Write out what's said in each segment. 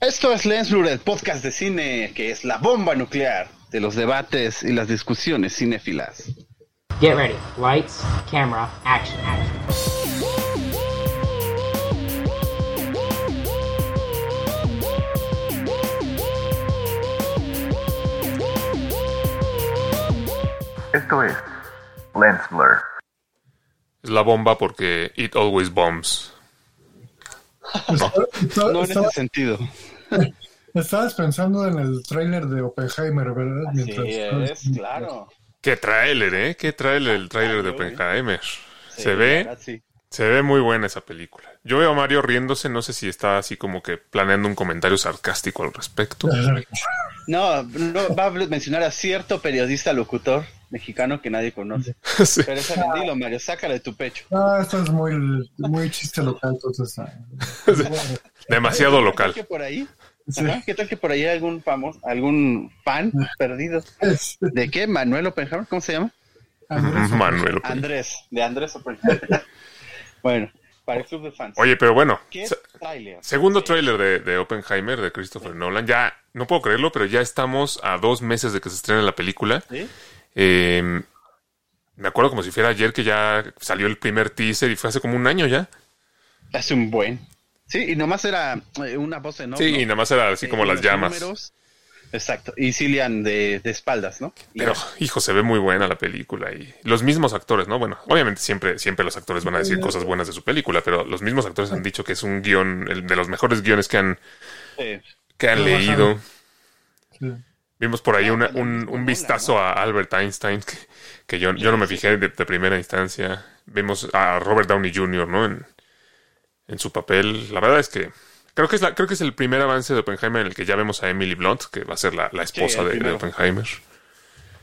Esto es Lensblur, el podcast de cine que es la bomba nuclear de los debates y las discusiones cinéfilas. Get ready. Lights, camera, action, action. Esto es Lens Blur. Es la bomba porque it always bombs. No en ese sentido. Estabas pensando en el tráiler de Oppenheimer, ¿verdad? Sí, es, claro. Qué tráiler, ¿eh? Qué tráiler el tráiler de Oppenheimer. Sí, se ve, verdad, sí. se ve muy buena esa película. Yo veo a Mario riéndose, no sé si está así como que planeando un comentario sarcástico al respecto. No, no, va a mencionar a cierto periodista locutor mexicano que nadie conoce. Sí. Pero ese dilo, Mario, sácalo de tu pecho. No, esto es muy, muy chiste local, entonces. ah, Demasiado ¿Qué local. tal que por ahí? Sí. Ajá, ¿Qué tal que por ahí hay algún famoso, algún fan perdido? es- ¿De qué? ¿Manuel Oppenheimer? ¿Cómo se llama? Andrés, Manuel. Oppenheimer. Andrés, de Andrés Oppenheimer. bueno, para el club de fans. Oye, pero bueno, ¿Qué tráiler? segundo tráiler de, de Oppenheimer de Christopher Nolan. Ya, no puedo creerlo, pero ya estamos a dos meses de que se estrene la película. ¿Sí? Eh, me acuerdo como si fuera ayer que ya salió el primer teaser y fue hace como un año ya. Hace un buen. Sí, y nomás era eh, una voz en off, Sí, ¿no? y nada más era así Eh, como y las llamas. números. Exacto. Y Cillian de, de espaldas, ¿no? Y Pero, hijo, se ve muy buena la película y los mismos actores, ¿no? Bueno, obviamente siempre, siempre los actores van a decir cosas buenas de su película, pero los mismos actores han dicho que es un guion, el de los mejores guiones que han, eh, que han leído. sí. Vimos por ahí Ah, una- un, un vistazo a Albert Einstein, que, que yo, yo no me fijé de, de primera instancia. Vimos a Robert Downey Jr., ¿no? En, en su papel. La verdad es que creo que es, la, creo que es el primer avance de Oppenheimer en el que ya vemos a Emily Blunt, que va a ser la, la esposa de-. Oppenheimer.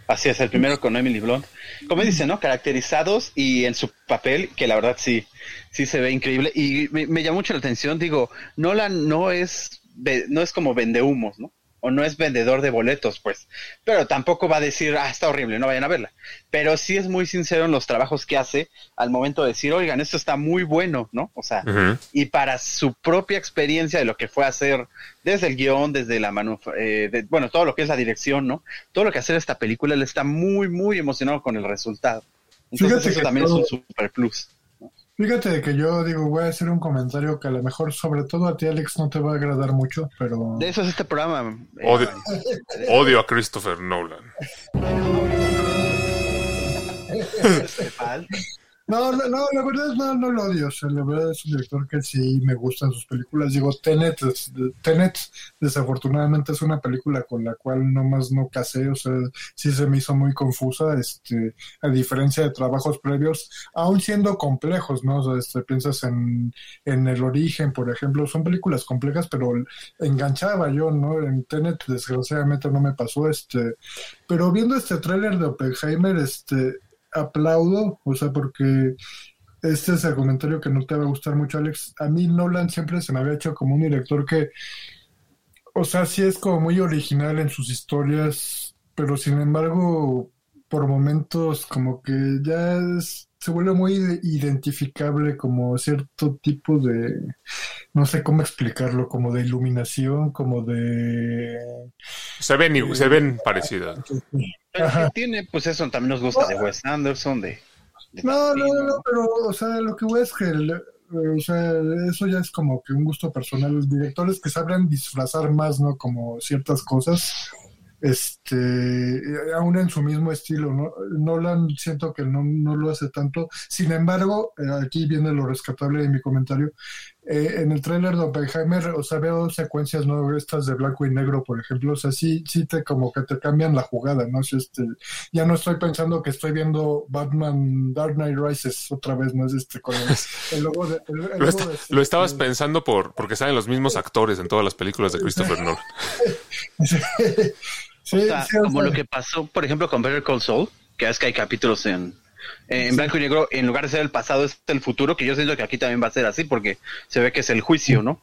Así es, el primero con Emily Blunt. Como dice, ¿no? Caracterizados y en su papel, que la verdad sí, sí se ve increíble. Y me, me llamó mucho la atención, digo, Nolan no es, no es como vendehumos, ¿no? O no es vendedor de boletos, pues. Pero tampoco va a decir, ah, está horrible, no vayan a verla. Pero sí es muy sincero en los trabajos que hace al momento de decir, oigan, esto está muy bueno, ¿no? O sea, y para su propia experiencia de lo que fue hacer desde el guion, desde la manu eh, de- bueno, todo lo que es la dirección, ¿no? Todo lo que hace esta película, él está muy, muy emocionado con el resultado. Entonces Fíjate eso también todo- es un super plus. Fíjate que yo digo, voy a hacer un comentario que a lo mejor, sobre todo a ti, Alex, no te va a agradar mucho, pero. De eso es este programa. eh, Odio, odio a Christopher Nolan. No, no, la verdad no, no lo odio. O sea, la verdad es un director que sí me gustan sus películas. Digo, Tenet, es- Tenet desafortunadamente es una película con la cual nomás no casé. O sea, sí se me hizo muy confusa, este, a diferencia de trabajos previos, aún siendo complejos, ¿no? O sea, este, piensas en, en El Origen, por ejemplo, son películas complejas, pero enganchaba yo, ¿no? En Tenet desgraciadamente no me pasó, este, pero viendo este tráiler de Oppenheimer, este, aplaudo, o sea, porque este es el comentario que no te va a gustar mucho, Alex. A mí Nolan siempre se me había hecho como un director que, o sea, sí es como muy original en sus historias, pero sin embargo, por momentos como que ya es- se vuelve muy ide- identificable como cierto tipo de, no sé cómo explicarlo, como de iluminación, como de... Se ven, igu- se ven parecidas. Que tiene, pues eso también nos gusta de Wes Anderson, de... de No, no, no, pero, o sea, lo que voy es que, el- eh, o sea, eso ya es como que un gusto personal. Los directores que saben disfrazar más, ¿no? Como ciertas cosas, este, eh, aún en su mismo estilo, ¿no? Nolan siento que no, no lo hace tanto. Sin embargo, eh, aquí viene lo rescatable de mi comentario. Eh, en el tráiler de Oppenheimer, o sea, veo secuencias, ¿no? Estas de blanco y negro, por ejemplo, o sea, sí, sí te como que te cambian la jugada, ¿no? Si este, ya no estoy pensando que estoy viendo Batman Dark Knight Rises otra vez, ¿no? Es este con el, el logo de... el- el Lo, logo esta- de- lo estabas pensando por porque salen los mismos actores en todas las películas de Christopher Nolan. Sí, O sea, sí, como lo que pasó, por ejemplo, con Better Call Saul, que es que hay capítulos en, en blanco y negro, en lugar de ser el pasado, es el futuro, que yo siento que aquí también va a ser así, porque se ve que es el juicio, ¿no?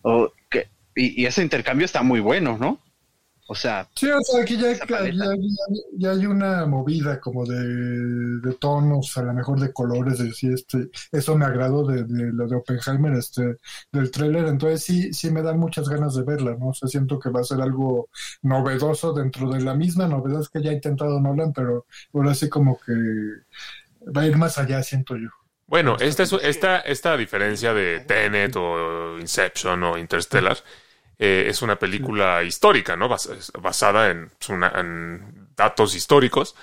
O que, y, y ese intercambio está muy bueno, ¿no? O sea, Sí, o sea, aquí ya, ya- ya- ya hay una movida como de, de tonos, a lo mejor de colores, de decir, este, eso me agradó de, de lo de Oppenheimer, este, del tráiler, entonces sí, sí me dan muchas ganas de verla, ¿no? O sea, siento que va a ser algo novedoso dentro de la misma novedad que ya ha intentado Nolan, pero ahora sí como que va a ir más allá, siento yo. Bueno, esta, es, esta, esta diferencia de Tenet o Inception o Interstellar eh, es una película histórica, ¿no? Bas- basada en, es una- en datos históricos,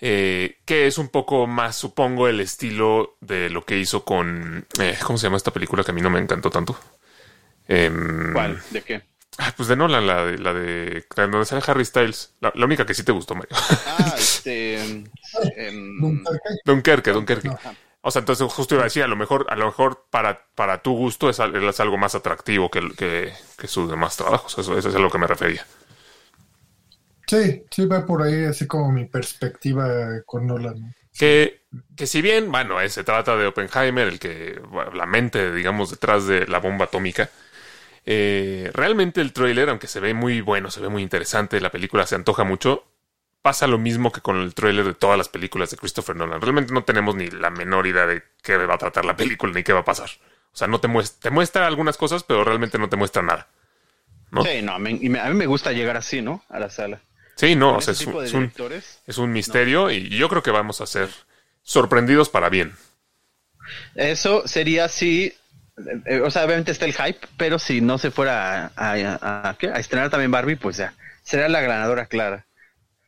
eh, que es un poco más, supongo, el estilo de lo que hizo con... eh, ¿Cómo se llama esta película que a mí no me encantó tanto? Em, ¿cuál? ¿De qué? ah, pues de Nolan, la de, la de donde sale Harry Styles. La, la única que sí te gustó, Mario. Ah, este. em, Dunkerque, Dunkerque. O sea, entonces justo iba a decir, a lo mejor, a lo mejor para, para tu gusto es, es algo más atractivo que, que, que sus demás trabajos. Eso, eso es a lo que me refería. Sí, sí va por ahí así como mi perspectiva con Nolan, ¿no? Que, que si bien, bueno, eh, se trata de Oppenheimer, el que, bueno, la mente, digamos, detrás de la bomba atómica, eh, realmente el tráiler, aunque se ve muy bueno, se ve muy interesante, la película se antoja mucho, pasa lo mismo que con el tráiler de todas las películas de Christopher Nolan. Realmente no tenemos ni la menor idea de qué va a tratar la película ni qué va a pasar. O sea, no te muestra, te muestra algunas cosas, pero realmente no te muestra nada. ¿no? Sí, no, y me- a mí me gusta llegar así, ¿no? A la sala. Sí, no, o sea, es, un- de es un, directores. es un misterio y yo creo que vamos a ser sorprendidos para bien. Eso sería si. eh, o sea, obviamente está el hype, pero si no se fuera a, a- a- a estrenar también Barbie, pues ya. Será la ganadora clara.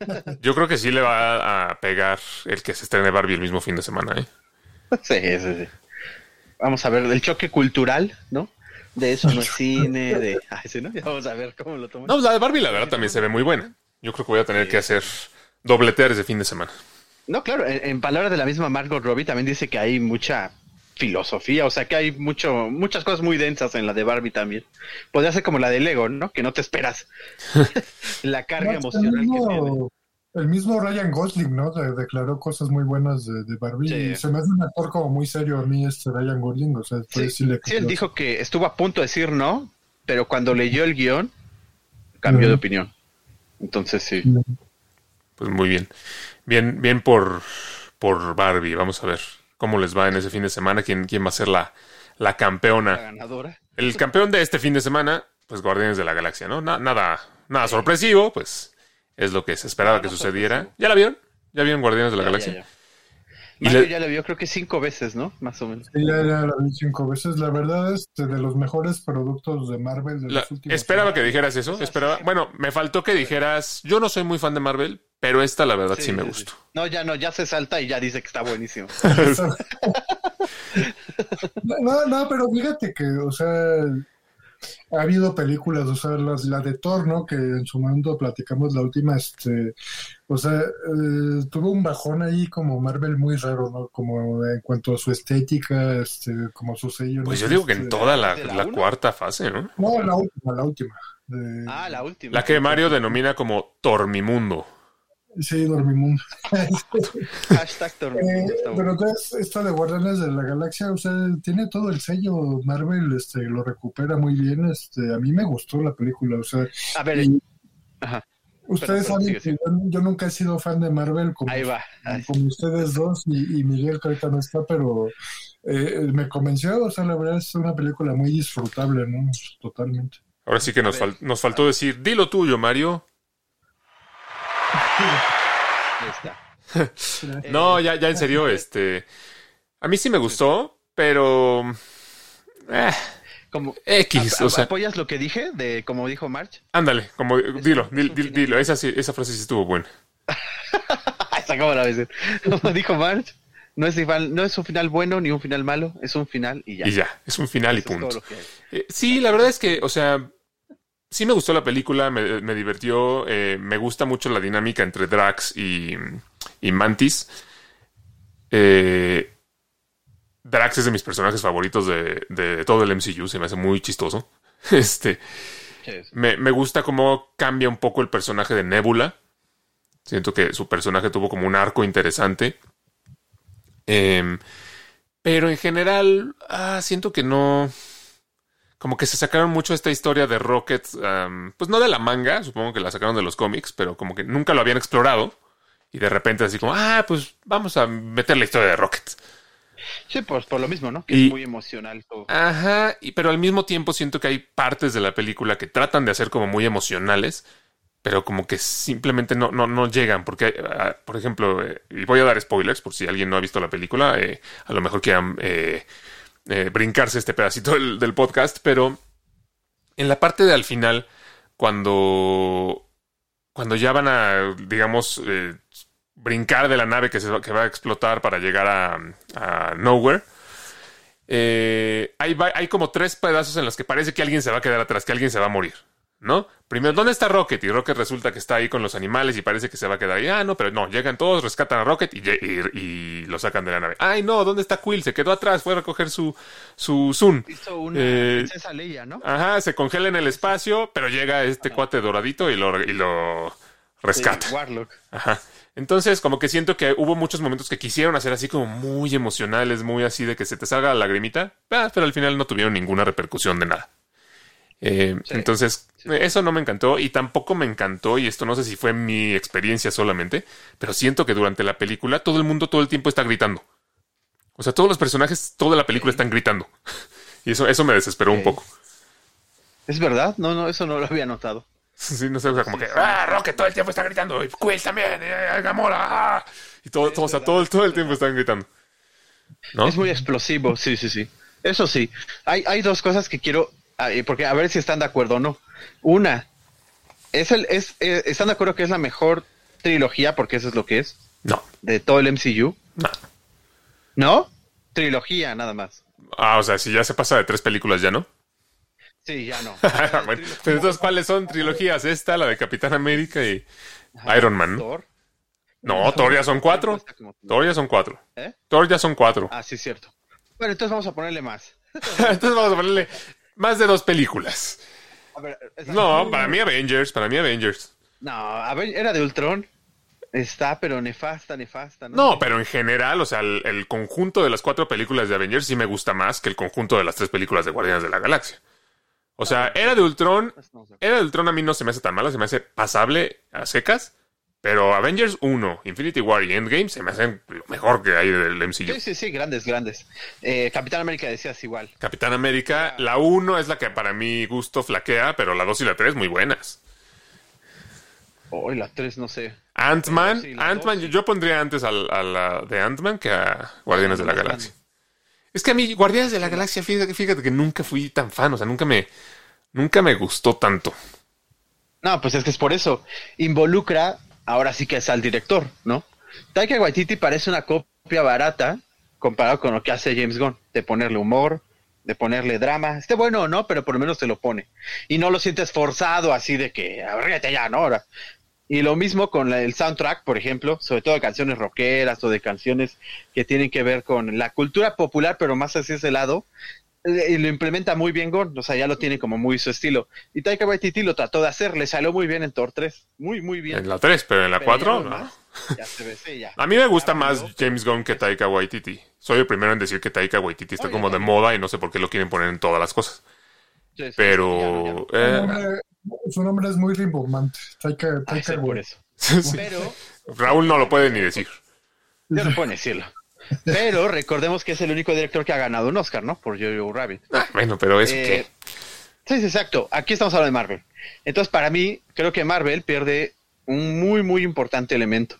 Yo creo que sí le va a pegar el que se estrene Barbie el mismo fin de semana, ¿eh? Sí, sí, sí. Vamos a ver el choque cultural, ¿no? De eso no es cine, de. Ay, sí, ¿no? Ya Vamos a ver cómo lo toman. No, la de Barbie la verdad también se ve muy buena. Yo creo que voy a tener que hacer dobletear ese fin de semana. No, claro, en, en palabras de la misma Margot Robbie también dice que hay mucha filosofía, o sea que hay mucho, muchas cosas muy densas en la de Barbie también. Podría ser como la de Lego, ¿no? Que no te esperas. la carga No, emocional el, que tiene. mismo, el mismo Ryan Gosling, ¿no? De- declaró cosas muy buenas de, de Barbie. Sí. Y se me hace un actor como muy serio a mí, este Ryan Gosling. O sea, Sí, sí le sí, él dijo que estuvo a punto de decir no, pero cuando leyó el guion, cambió de opinión. Entonces sí. Pues muy bien. Bien, bien por, por Barbie. Vamos a ver cómo les va en ese fin de semana. ¿Quién, quién va a ser la, la La campeona? ganadora. El campeón de este fin de semana, pues Guardianes de la Galaxia, ¿no? Na- nada, nada sorpresivo, pues es lo que se esperaba que sucediera. sorpresivo. ¿Ya la vieron? ¿Ya vieron Guardianes de la Ya, Galaxia? ya, ya. Mario le- ya la vio creo que cinco veces, ¿no? Más o menos. Sí, ya, ya la vi cinco veces. La verdad, este, de los mejores productos de Marvel de La- los últimos esperaba años. que dijeras eso. Esperaba. Bueno, me faltó que dijeras. Yo no soy muy fan de Marvel, pero esta la verdad sí, me sí, gustó. No, ya no, ya se salta y ya dice que está buenísimo. No, no, pero fíjate que, o sea, ha habido películas, o sea, las, la de Thor, ¿no? Que en su momento platicamos la última, este, o sea, eh, tuvo un bajón ahí como Marvel muy raro, ¿no? Como en cuanto a su estética, este, como su sello. Pues ¿no? yo digo que en Este, toda la, ¿De la cuarta fase, ¿no? No, la última, la última. De- Ah, la última. La que Mario denomina como Tormimundo. Sí, Dormimundo. Hashtag Tormento, Eh, pero entonces, esta de Guardianes de la Galaxia, o sea, tiene todo el sello Marvel, este, lo recupera muy bien, este, a mí me gustó la película, o sea, A ver, y- ajá, ustedes saben sigue, que yo, yo nunca he sido fan de Marvel como, ahí va. Ay, como ustedes dos y, y Miguel que ahorita no está, pero eh, me convenció, o sea, la verdad es una película muy disfrutable, ¿no? Totalmente. Ahora sí que nos, fal- nos faltó decir, dilo tuyo, Mario. ahí está. No, ya, ya en serio, este. A mí sí me gustó, pero. eh, Como, X, ¿ap- o sea, ¿Apoyas lo que dije? de Como dijo March. ándale, como dilo, un dil- dil- final. dilo, esa, sí- esa frase sí estuvo buena. Esa como la ves. Como dijo March, no es, igual- no es un final bueno ni un final malo, es un final y ya. Y ya, es un final y punto. Eh, sí, la verdad es que, o sea, sí me gustó la película, me, me divirtió, eh, me gusta mucho la dinámica entre Drax y, y Mantis. Eh, Drax es de mis personajes favoritos de, de todo el MCU, se me hace muy chistoso. Este, me gusta cómo cambia un poco el personaje de Nebula. Siento que su personaje tuvo como un arco interesante. Em, pero en general, ah, siento que no. Como que se sacaron mucho esta historia de Rocket, um, pues no de la manga, supongo que la sacaron de los cómics, pero como que nunca lo habían explorado. Y de repente así como, ah, pues vamos a meter la historia de Rocket. Sí, pues por lo mismo, ¿no? Que Y- es muy emocional todo. Ajá, y, pero al mismo tiempo siento que hay partes de la película que tratan de hacer como muy emocionales, pero como que simplemente no, no, no llegan, porque, ah, por ejemplo, eh, y voy a dar spoilers por si alguien no ha visto la película, eh, a lo mejor quieran eh, eh, brincarse este pedacito del, podcast, pero en la parte de al final, cuando, cuando ya van a, digamos, eh, brincar de la nave que, se va, que va a explotar para llegar a, Nowhere, eh, hay, hay como tres pedazos en los que parece que alguien se va a quedar atrás, que alguien se va a morir, ¿no? Primero, ¿dónde está Rocket? Y Rocket resulta que está ahí con los animales y parece que se va a quedar ahí. Ah, no, pero no, llegan todos, rescatan a Rocket y, lle- y- y lo sacan de la nave. Ay, no, ¿dónde está Quill? Se quedó atrás, fue a recoger su, su Zoom. Hizo una Eh, princesa Leia, ¿no? Ajá, se congela en el espacio, pero llega este cuate doradito y lo, y lo rescata. Sí, Warlock. Ajá. Entonces, como que siento que hubo muchos momentos que quisieron hacer así como muy emocionales, muy así de que se te salga la lagrimita, ah, pero al final no tuvieron ninguna repercusión de nada. Eh, Sí. Entonces, Sí. eh, eso no me encantó y tampoco me encantó, y esto no sé si fue mi experiencia solamente, pero siento que durante la película todo el mundo todo el tiempo está gritando. O sea, todos los personajes, toda la película están gritando. Y eso, eso me desesperó un poco. ¿Es verdad? No, no, eso no lo había notado. Sí, no sé, o sea, como que, ah. Rocket todo el tiempo está gritando, y Quill también, y Gamora, ah", y todo, todo, o sea, todo, todo el tiempo están gritando. ¿No? Es muy explosivo, sí, sí, sí. Eso sí. Hay, hay dos cosas que quiero, eh, porque a ver si están de acuerdo o no. Una, es el, es, eh, ¿están de acuerdo que es la mejor trilogía? Porque eso es lo que es, No, de todo el MCU. no. ¿No? Trilogía, nada más. Ah, o sea, si ya se pasa de tres películas, ya no. Sí, ya no. bueno, pero entonces, ¿cuáles son trilogías? Esta, la de Capitán América y Iron Man. ¿no? Thor. No, Thor ya son cuatro. Thor ya son cuatro. ¿Eh? Thor ya son cuatro. Ah, sí, cierto. Bueno, entonces vamos a ponerle más. Entonces vamos a ponerle más de dos películas. A ver, esa- No, para mí Avengers, para mí Avengers. No, era de Ultron. Está, pero nefasta, nefasta. ¿no? No, pero en general, o sea, el, el conjunto de las cuatro películas de Avengers sí me gusta más que el conjunto de las tres películas de Guardianes de la Galaxia. O sea, era de Ultron, acuerdo. era de Ultron a mí no se me hace tan malo, se me hace pasable a secas, pero Avengers 1, Infinity War y Endgame se me hacen lo mejor que hay del MCU. Sí, sí, sí, grandes, grandes. Eh, Capitán América decías igual. Capitán América, la 1 es la que para mi gusto flaquea, pero la 2 y la 3 muy buenas. Oh, y la 3, no sé. Ant-Man, Sí, dos. yo, yo pondría antes al- a, la de Ant-Man que a Guardianes de la Galaxia. Es que a mí, Guardianes de la Galaxia, fíjate, fíjate que nunca fui tan fan, o sea, nunca me, nunca me gustó tanto. No, pues es que es por eso. Involucra, ahora sí que es al director, ¿no? Taika Waititi parece una copia barata comparado con lo que hace James Gunn, de ponerle humor, de ponerle drama. Esté bueno o no, pero por lo menos te lo pone. Y no lo sientes forzado así de que, abrígate ya, ¿no? Ahora. Y lo mismo con el soundtrack, por ejemplo, sobre todo de canciones rockeras o de canciones que tienen que ver con la cultura popular, pero más hacia ese lado. Eh, Y lo implementa muy bien Gon, o sea, ya lo tiene como muy su estilo. Y Taika Waititi lo trató de hacer, le salió muy bien en Thor 3, muy, muy bien. En la 3, pero en la Pero ya 4, lo no. Ya se ve, sí, ya. A mí me gusta más. James Gunn que Taika Waititi. Soy el primero en decir que Taika Waititi está Oye, como de moda y no sé por qué lo quieren poner en todas las cosas. Sí, sí, ya no, ya Pero... Su eh, nombre, su nombre es muy rimbombante. Taika, Ay, Taika por eso. Pero, Raúl no lo puede ni decir. ya no pueden decirlo. Pero recordemos que es el único director que ha ganado un Oscar, ¿no? Por Jojo Rabbit. Ah, bueno, pero eso Eh, qué. Sí, sí, exacto. Aquí estamos hablando de Marvel. Entonces, para mí, creo que Marvel pierde un muy, muy importante elemento,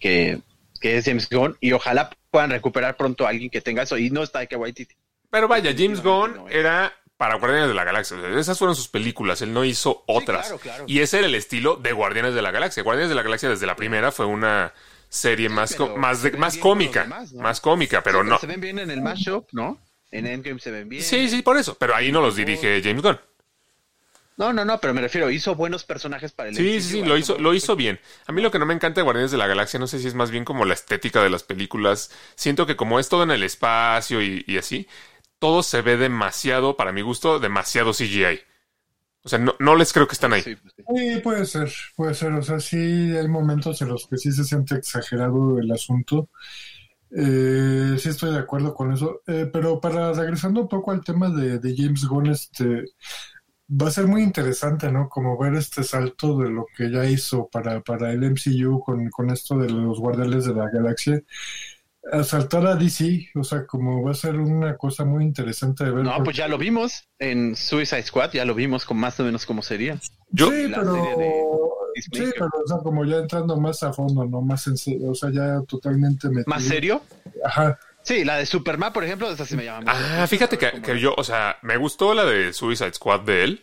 que, que es James Gunn, y ojalá puedan recuperar pronto a alguien que tenga eso, y no está Taika Waititi. Pero vaya, James Gunn era para Guardianes de la Galaxia. Esas fueron sus películas. Él no hizo otras. claro, claro. Y ese era el estilo de Guardianes de la Galaxia. Guardianes de la Galaxia desde la primera fue una serie más, pero más, de- más cómica. demás, ¿no? Más cómica, pero Sí, no. Se ven bien en el mashup, ¿no? En Endgame se ven bien. Sí, sí, por eso. Pero ahí no los dirige James Gunn. No, no, no, pero me refiero, hizo buenos personajes para el Sí, MCU, sí, sí, lo hizo, lo hizo bien. A mí lo que no me encanta de Guardianes de la Galaxia, no sé si es más bien como la estética de las películas. Siento que como es todo en el espacio y, y así, todo se ve demasiado, para mi gusto, demasiado CGI. O sea, no, no les creo que están ahí. Sí, pues sí. Sí, puede ser, puede ser. O sea, sí hay momentos en los que sí se siente exagerado el asunto. Eh, sí estoy de acuerdo con eso, Eh, pero para regresando un poco al tema de, de James Gunn, este va a ser muy interesante, ¿no? Como ver este salto de lo que ya hizo para, para el MCU con, con esto de los Guardianes de la Galaxia. A saltar a DC, o sea, como va a ser una cosa muy interesante de ver. No, porque- pues ya lo vimos en Suicide Squad, ya lo vimos con más o menos cómo sería. Yo- sí, La pero, serie de Peacemaker. sí, pero o sea, como ya entrando más a fondo, ¿no? Más en serio, o sea, ya totalmente metido. ¿Más serio? Ajá. Sí, la de Superman, por ejemplo, esa sí me llama mucho. Ah, fíjate que, yo, o sea, me gustó la de Suicide Squad de él,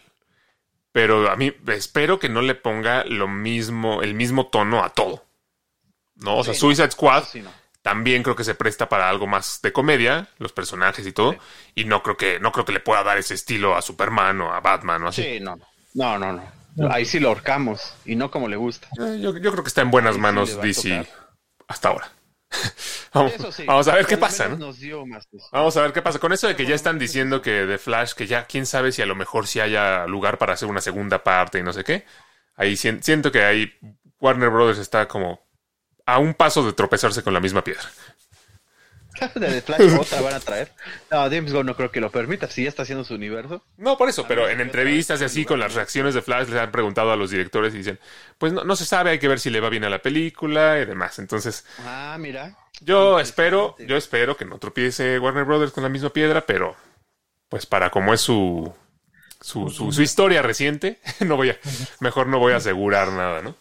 pero a mí espero que no le ponga lo mismo, el mismo tono a todo. ¿No? O sea, Sí, Suicide Squad Sí, no. También creo que se presta para algo más de comedia, los personajes y todo, Sí. y no creo que no creo que le pueda dar ese estilo a Superman o a Batman o así. Sí, no. No, no, no. Ahí sí lo ahorcamos y no como le gusta. Eh, yo, yo creo que está en buenas Ahí manos DC hasta ahora. vamos, Eso sí. vamos a ver qué pasa, menos ¿no? Nos dio más eso. Vamos a ver qué pasa. Con eso de que ya están diciendo que de Flash, que ya quién sabe si a lo mejor si haya lugar para hacer una segunda parte y no sé qué. Ahí sien- siento que ahí Warner Brothers está como a un paso de tropezarse con la misma piedra. de Flash otra van a traer. No, James Gunn no creo que lo permita, si ya está haciendo su universo. No, por eso, pero en ¿qué entrevistas y otra así con las reacciones de Flash les han preguntado a los directores y dicen, pues no, no se sabe, hay que ver si le va bien a la película y demás. Entonces, Ah, mira. yo espero, yo espero que no tropiece Warner Brothers con la misma piedra, pero pues para como es su su, su, su historia reciente, no voy a, mejor no voy a asegurar nada, ¿no?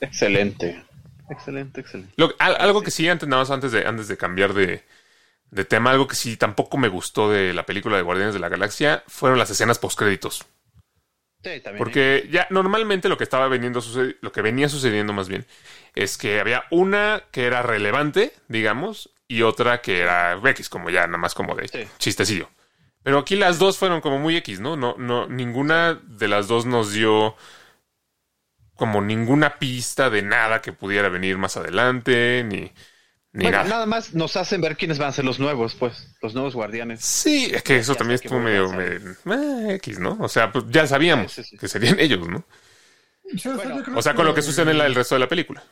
Excelente. Excelente, excelente. Lo- al- algo que sí, antes, nada más antes de, antes de cambiar de, de tema, algo que sí tampoco me gustó de la película de Guardianes de la Galaxia fueron las escenas postcréditos. Sí, también. ¿eh? Porque ya normalmente lo que estaba veniendo lo que venía sucediendo más bien es que había una que era relevante, digamos, y otra que era X, como ya nada más como de Sí. chistecillo. Pero aquí las dos fueron como muy X, ¿no? No, no, ninguna de las dos nos dio como ninguna pista de nada que pudiera venir más adelante, ni, ni Bueno, nada. nada más nos hacen ver quiénes van a ser los nuevos, pues, los nuevos guardianes. Sí, es que eso Ya también estuvo medio eh, X, ¿no? O sea, pues ya sabíamos Sí, sí, sí. que serían ellos, ¿no? O sea, Bueno, yo creo O sea, con lo que sucede en la- el resto de la película.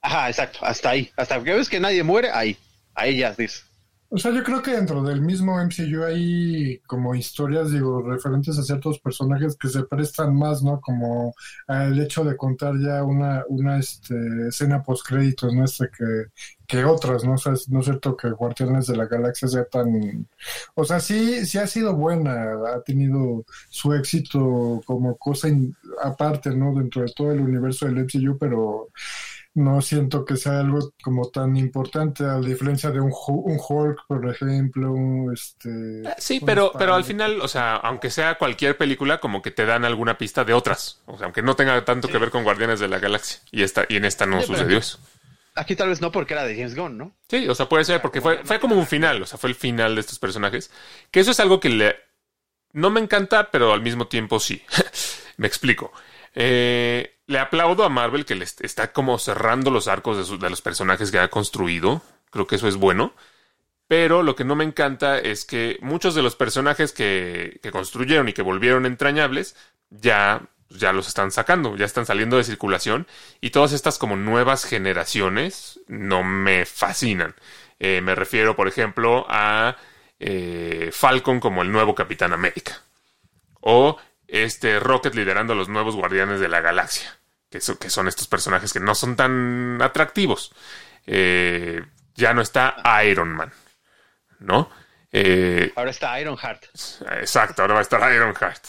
Ajá, exacto, hasta ahí. Hasta que ves que nadie muere, ahí. Ahí ya dices. O sea, yo creo que dentro del mismo MCU hay como historias, digo, referentes a ciertos personajes que se prestan más, ¿no? Como el hecho de contar ya una, una este, escena post-créditos, ¿no? Este que, que otras, ¿no? O sea, no es cierto que Guardianes de la Galaxia sea tan... O sea, sí, sí ha sido buena, ha tenido su éxito como cosa aparte, ¿no? Dentro de todo el universo del MCU, pero no siento que sea algo como tan importante, a diferencia de un, un Hulk, por ejemplo, un, este... Sí, un pero, pero al final, o sea, aunque sea cualquier película, como que te dan alguna pista de otras. O sea, aunque no tenga tanto que ver con Guardianes de la Galaxia. Y esta, y en esta no Sí, sucedió eso. Aquí tal vez no porque era de James Gunn, ¿no? Sí, o sea, puede ser, porque fue, fue como un final, o sea, fue el final de estos personajes. Que eso es algo que le. No me encanta, pero al mismo tiempo sí. me explico. Eh, le aplaudo a Marvel que le est- está como cerrando los arcos de, los personajes que ha construido. Creo que eso es bueno. Pero lo que no me encanta es que muchos de los personajes que, construyeron y que volvieron entrañables ya, ya los están sacando, ya están saliendo de circulación y todas estas como nuevas generaciones no me fascinan. Eh, me refiero, por ejemplo, a eh, Falcon como el nuevo Capitán América o este Rocket liderando a los nuevos Guardianes de la Galaxia, que, so- que son estos personajes que no son tan atractivos. Eh, ya no está Iron Man. ¿no? Eh, Ahora está Ironheart. exacto, ahora va a estar Ironheart.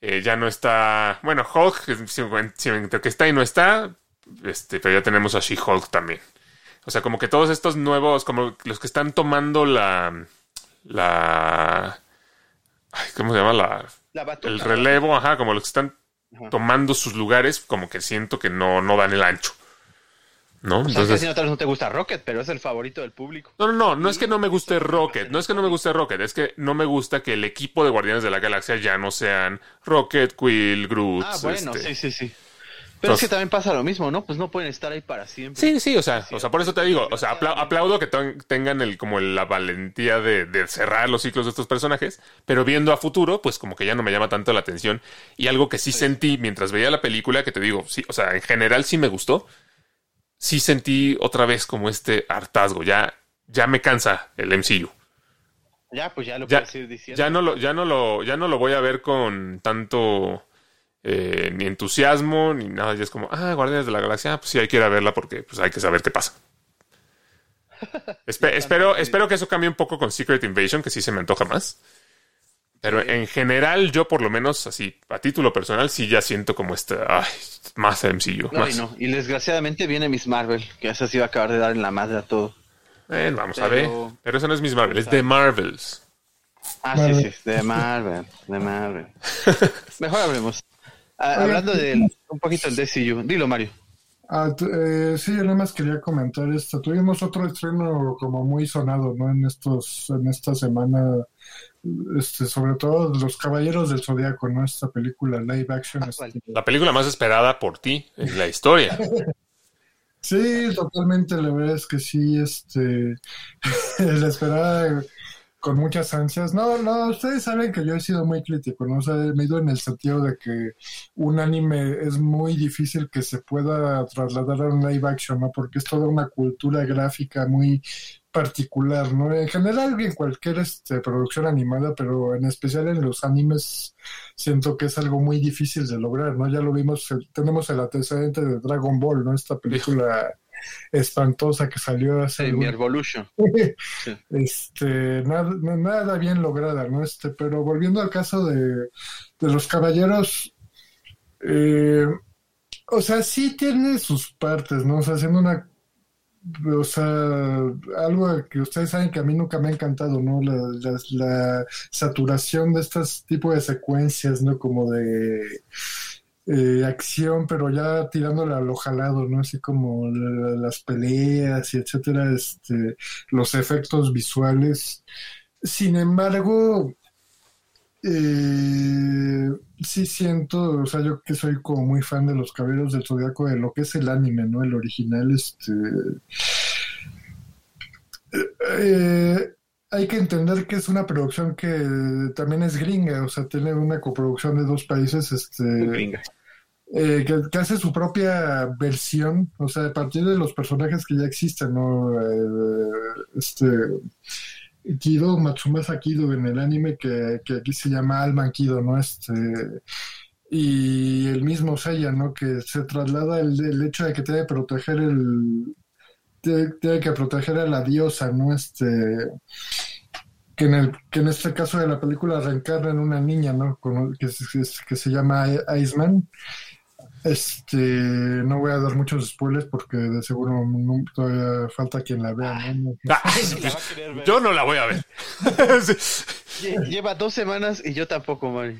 Eh, ya no está, bueno, Hulk, entre que está y no está, este, pero ya tenemos a She-Hulk también. O sea, como que todos estos nuevos, como los que están tomando la, la, ay, ¿cómo se llama? La, La batuta. el relevo, ajá, como los que están Ajá. tomando sus lugares, como que siento que no, no dan el ancho. ¿No? O sea, que Entonces, si no, tal vez no te gusta Rocket, pero es el favorito del público. no, no, no, no es que no me guste Rocket, no es que no me guste Rocket, es que no me gusta que el equipo de Guardianes de la Galaxia ya no sean Rocket, Quill, Groot. Ah, bueno, este- sí, sí, sí. Pero Entonces- es que también pasa lo mismo, ¿no? Pues no pueden estar ahí para siempre. Sí, sí, o sea, o sea, por eso te digo, o sea, apla- aplaudo que ten- tengan el, como la valentía de, de cerrar los ciclos de estos personajes, pero viendo a futuro, pues como que ya no me llama tanto la atención. Y algo que sí sentí mientras veía la película, que te digo, sí, o sea, en general sí me gustó, sí sentí otra vez como este hartazgo, ya ya me cansa el MCU. Ya, pues ya lo Ya, puedes ir diciendo. ya no lo, ya no lo, ya no lo voy a ver con tanto eh, ni entusiasmo ni nada. Ya es como, ah, Guardianes de la Galaxia, pues sí hay que ir a verla porque pues hay que saber qué pasa. Espe- espero, espero que eso cambie un poco con Secret Invasion, que sí se me antoja más. Pero en general, yo por lo menos, así, a título personal, sí ya siento como este, ay, más MCU. No, más. y no. Y desgraciadamente viene Miss Marvel, que esa sí va a acabar de dar en la madre a todo. Vamos a ver. Pero eso no es Miss Marvel, es The Marvels. Ah, Marvel. sí, sí, de Marvel, de Marvel. Mejor hablemos. Ah, hablando del, un poquito del DCU. Dilo, Mario. Ah, eh, sí, yo nada más quería comentar esto. Tuvimos otro estreno como muy sonado, ¿no? En estos, en esta semana, este, sobre todo Los Caballeros del Zodiaco, ¿no? Esta película live action. Ah, este, La película más esperada por ti en la historia. Sí, totalmente, la verdad es que sí, este, la esperaba con muchas ansias. No, no, ustedes saben que yo he sido muy crítico, ¿no? O sea, me he ido en el sentido de que un anime es muy difícil que se pueda trasladar a un live action, ¿no? Porque es toda una cultura gráfica muy particular, ¿no? En general en cualquier este, producción animada, pero en especial en los animes siento que es algo muy difícil de lograr, ¿no? Ya lo vimos, tenemos el antecedente de Dragon Ball, ¿no? Esta película espantosa que salió hace Sí, mi Evolution. Sí. este nada, na- nada bien lograda, ¿no? Este, pero volviendo al caso de, de los caballeros, eh, o sea, sí tiene sus partes, ¿no? O sea, haciendo una o sea, algo que ustedes saben que a mí nunca me ha encantado, ¿no? La, la, la saturación de estos tipos de secuencias, ¿no? Como de eh, acción, pero ya tirándole a lo jalado, ¿no? Así como la- las peleas y etcétera, este, los efectos visuales. Sin embargo, eh, sí siento, o sea, yo que soy como muy fan de los Caballeros del Zodiaco, de lo que es el anime, ¿no? El original, este... eh, hay que entender que es una producción que también es gringa, o sea, tiene una coproducción de dos países, este... Gringa. Eh, que, hace su propia versión, o sea, a partir de los personajes que ya existen, ¿no? Eh, este Kido, Matsumasa Kido en el anime que, que aquí se llama Alman Kido, ¿no? Este y el mismo Seiya, ¿no? Que se traslada el, el hecho de que tiene que proteger el tiene, que proteger a la diosa, ¿no? Este que en, el, que en este caso de la película reencarna en una niña, ¿no? Con- que, que que se llama Iceman. Este, no voy a dar muchos spoilers porque de seguro no- todavía falta quien la vea, yo no la voy a ver. Sí. Lleva dos semanas y yo tampoco, Mario.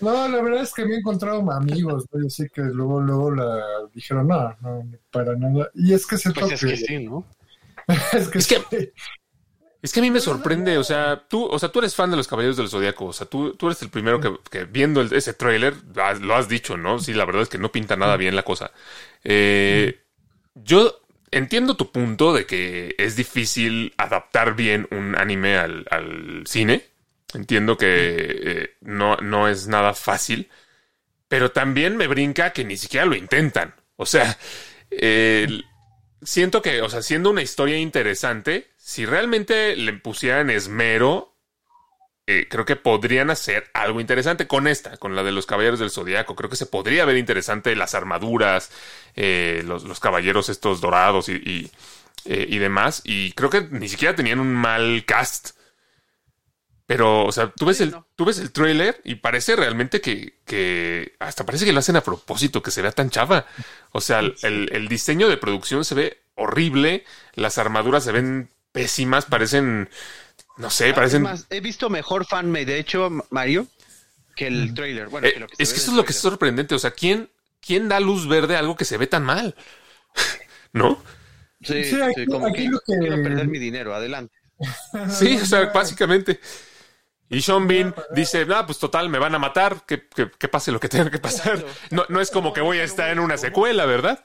No, la verdad es que me he encontrado amigos, ¿no? Así que luego, luego la dijeron, no, no, para nada. Y es que siento Pues es que, que sí, ¿no? es que Es que- sí. Es que a mí me sorprende, o sea, tú, o sea, tú eres fan de los Caballeros del Zodiaco, o sea, tú, tú eres el primero que, viendo ese tráiler, ah, lo has dicho, ¿no? Sí, la verdad es que no pinta nada bien la cosa. Eh, yo entiendo tu punto de que es difícil adaptar bien un anime al, cine. Entiendo que eh, no, no es nada fácil, pero también me brinca que ni siquiera lo intentan. O sea, siento que, o sea, siendo una historia interesante, si realmente le pusieran esmero, eh, creo que podrían hacer algo interesante con esta, con la de los Caballeros del Zodiaco. Creo que se podría ver interesante las armaduras, eh, los, los caballeros estos dorados y, y, eh, y demás. Y creo que ni siquiera tenían un mal cast. Pero, o sea, tú ves Sí, el, no. tú ves el trailer y parece realmente que, que hasta parece que lo hacen a propósito, que se vea tan chava. O sea, el, el- el diseño de producción se ve horrible, las armaduras se ven pésimas, parecen, no sé, Es parecen... he visto mejor fanmade, de hecho, Mario, que el trailer. Bueno, Eh, que lo que se es que eso es lo que es sorprendente. O sea, ¿quién, ¿quién da luz verde a algo que se ve tan mal? ¿No? Sí, Sí, sí, aquí- como aquí que, lo que- quiero perder mi dinero, adelante. Sí, o sea, básicamente. Y Sean Bean dice, ah, pues total, me van a matar, que, que- que pase lo que tenga que pasar. No, no es como que voy a estar en una secuela, ¿verdad?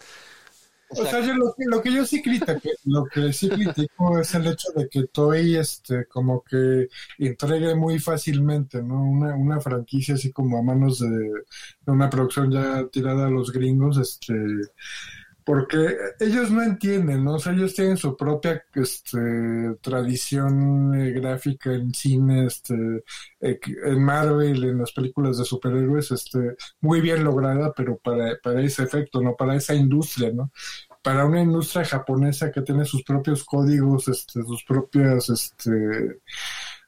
O sea, yo lo, que, lo que yo sí critico, lo que sí critico es el hecho de que Toei, este, como que entregue muy fácilmente, ¿no? Una, una franquicia así como a manos de, de una producción ya tirada a los gringos, este, porque ellos no entienden, ¿no? O sea, ellos tienen su propia este, tradición eh, gráfica en cine, este, en Marvel, en las películas de superhéroes, este, muy bien lograda, pero para, para ese efecto, ¿no? Para esa industria, ¿no? Para una industria japonesa que tiene sus propios códigos, este, sus propias, este,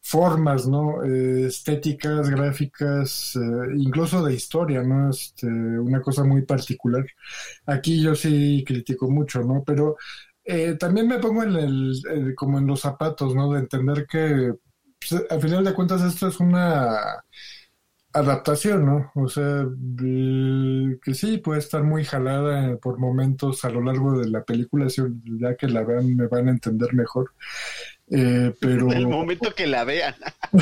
formas, ¿no? Eh, estéticas, gráficas, eh, incluso de historia, ¿no? Este, una cosa muy particular. Aquí yo sí critico mucho, ¿no? Pero eh, también me pongo en el, como en los zapatos, ¿no? De entender que, pues, al final de cuentas, esto es una adaptación, ¿no? O sea, que sí, puede estar muy jalada por momentos a lo largo de la película, si ya que la vean me van a entender mejor. Eh, pero... El momento que la vean.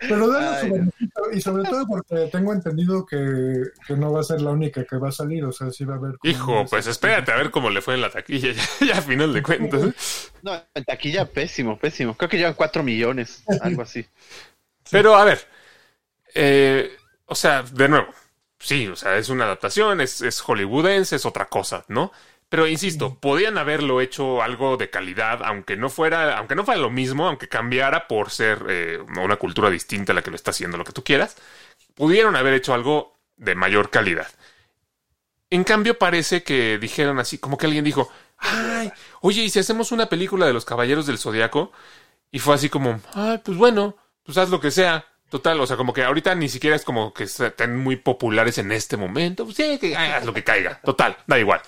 Pero dale su beneficio, y sobre todo porque tengo entendido que, que no va a ser la única que va a salir, o sea, sí va a haber... Hijo, pues espérate a ver cómo le fue en la taquilla, ya, ya a final de cuentas. No, en taquilla pésimo, pésimo. Creo que llevan cuatro millones, algo así. Pero a ver, eh, o sea, de nuevo, sí, o sea, es una adaptación, es, es hollywoodense, es otra cosa, ¿no? Pero insisto, podían haberlo hecho algo de calidad, aunque no fuera, aunque no fuera lo mismo, aunque cambiara por ser eh, una cultura distinta a la que lo está haciendo, lo que tú quieras, pudieron haber hecho algo de mayor calidad. En cambio, parece que dijeron así, como que alguien dijo, ay, oye, ¿y si hacemos una película de los Caballeros del Zodiaco? Y fue así como, ay, pues bueno, pues haz lo que sea. Total, o sea, como que ahorita ni siquiera es como que estén muy populares en este momento. Pues sí, que haz lo que caiga. Total, da igual.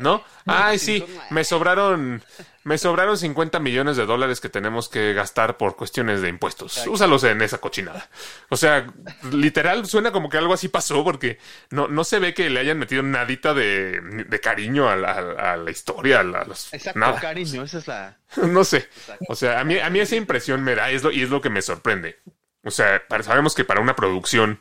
¿No? Ay, sí, me sobraron, me sobraron 50 millones de dólares que tenemos que gastar por cuestiones de impuestos. Úsalos en esa cochinada. O sea, literal, suena como que algo así pasó porque no, no se ve que le hayan metido nadita de, de cariño a la, a la historia, a, la- a los- Exacto, nada. cariño, esa es la... No sé. O sea, a mí, a mí esa impresión me da es lo, y es lo que me sorprende. O sea, sabemos que para una producción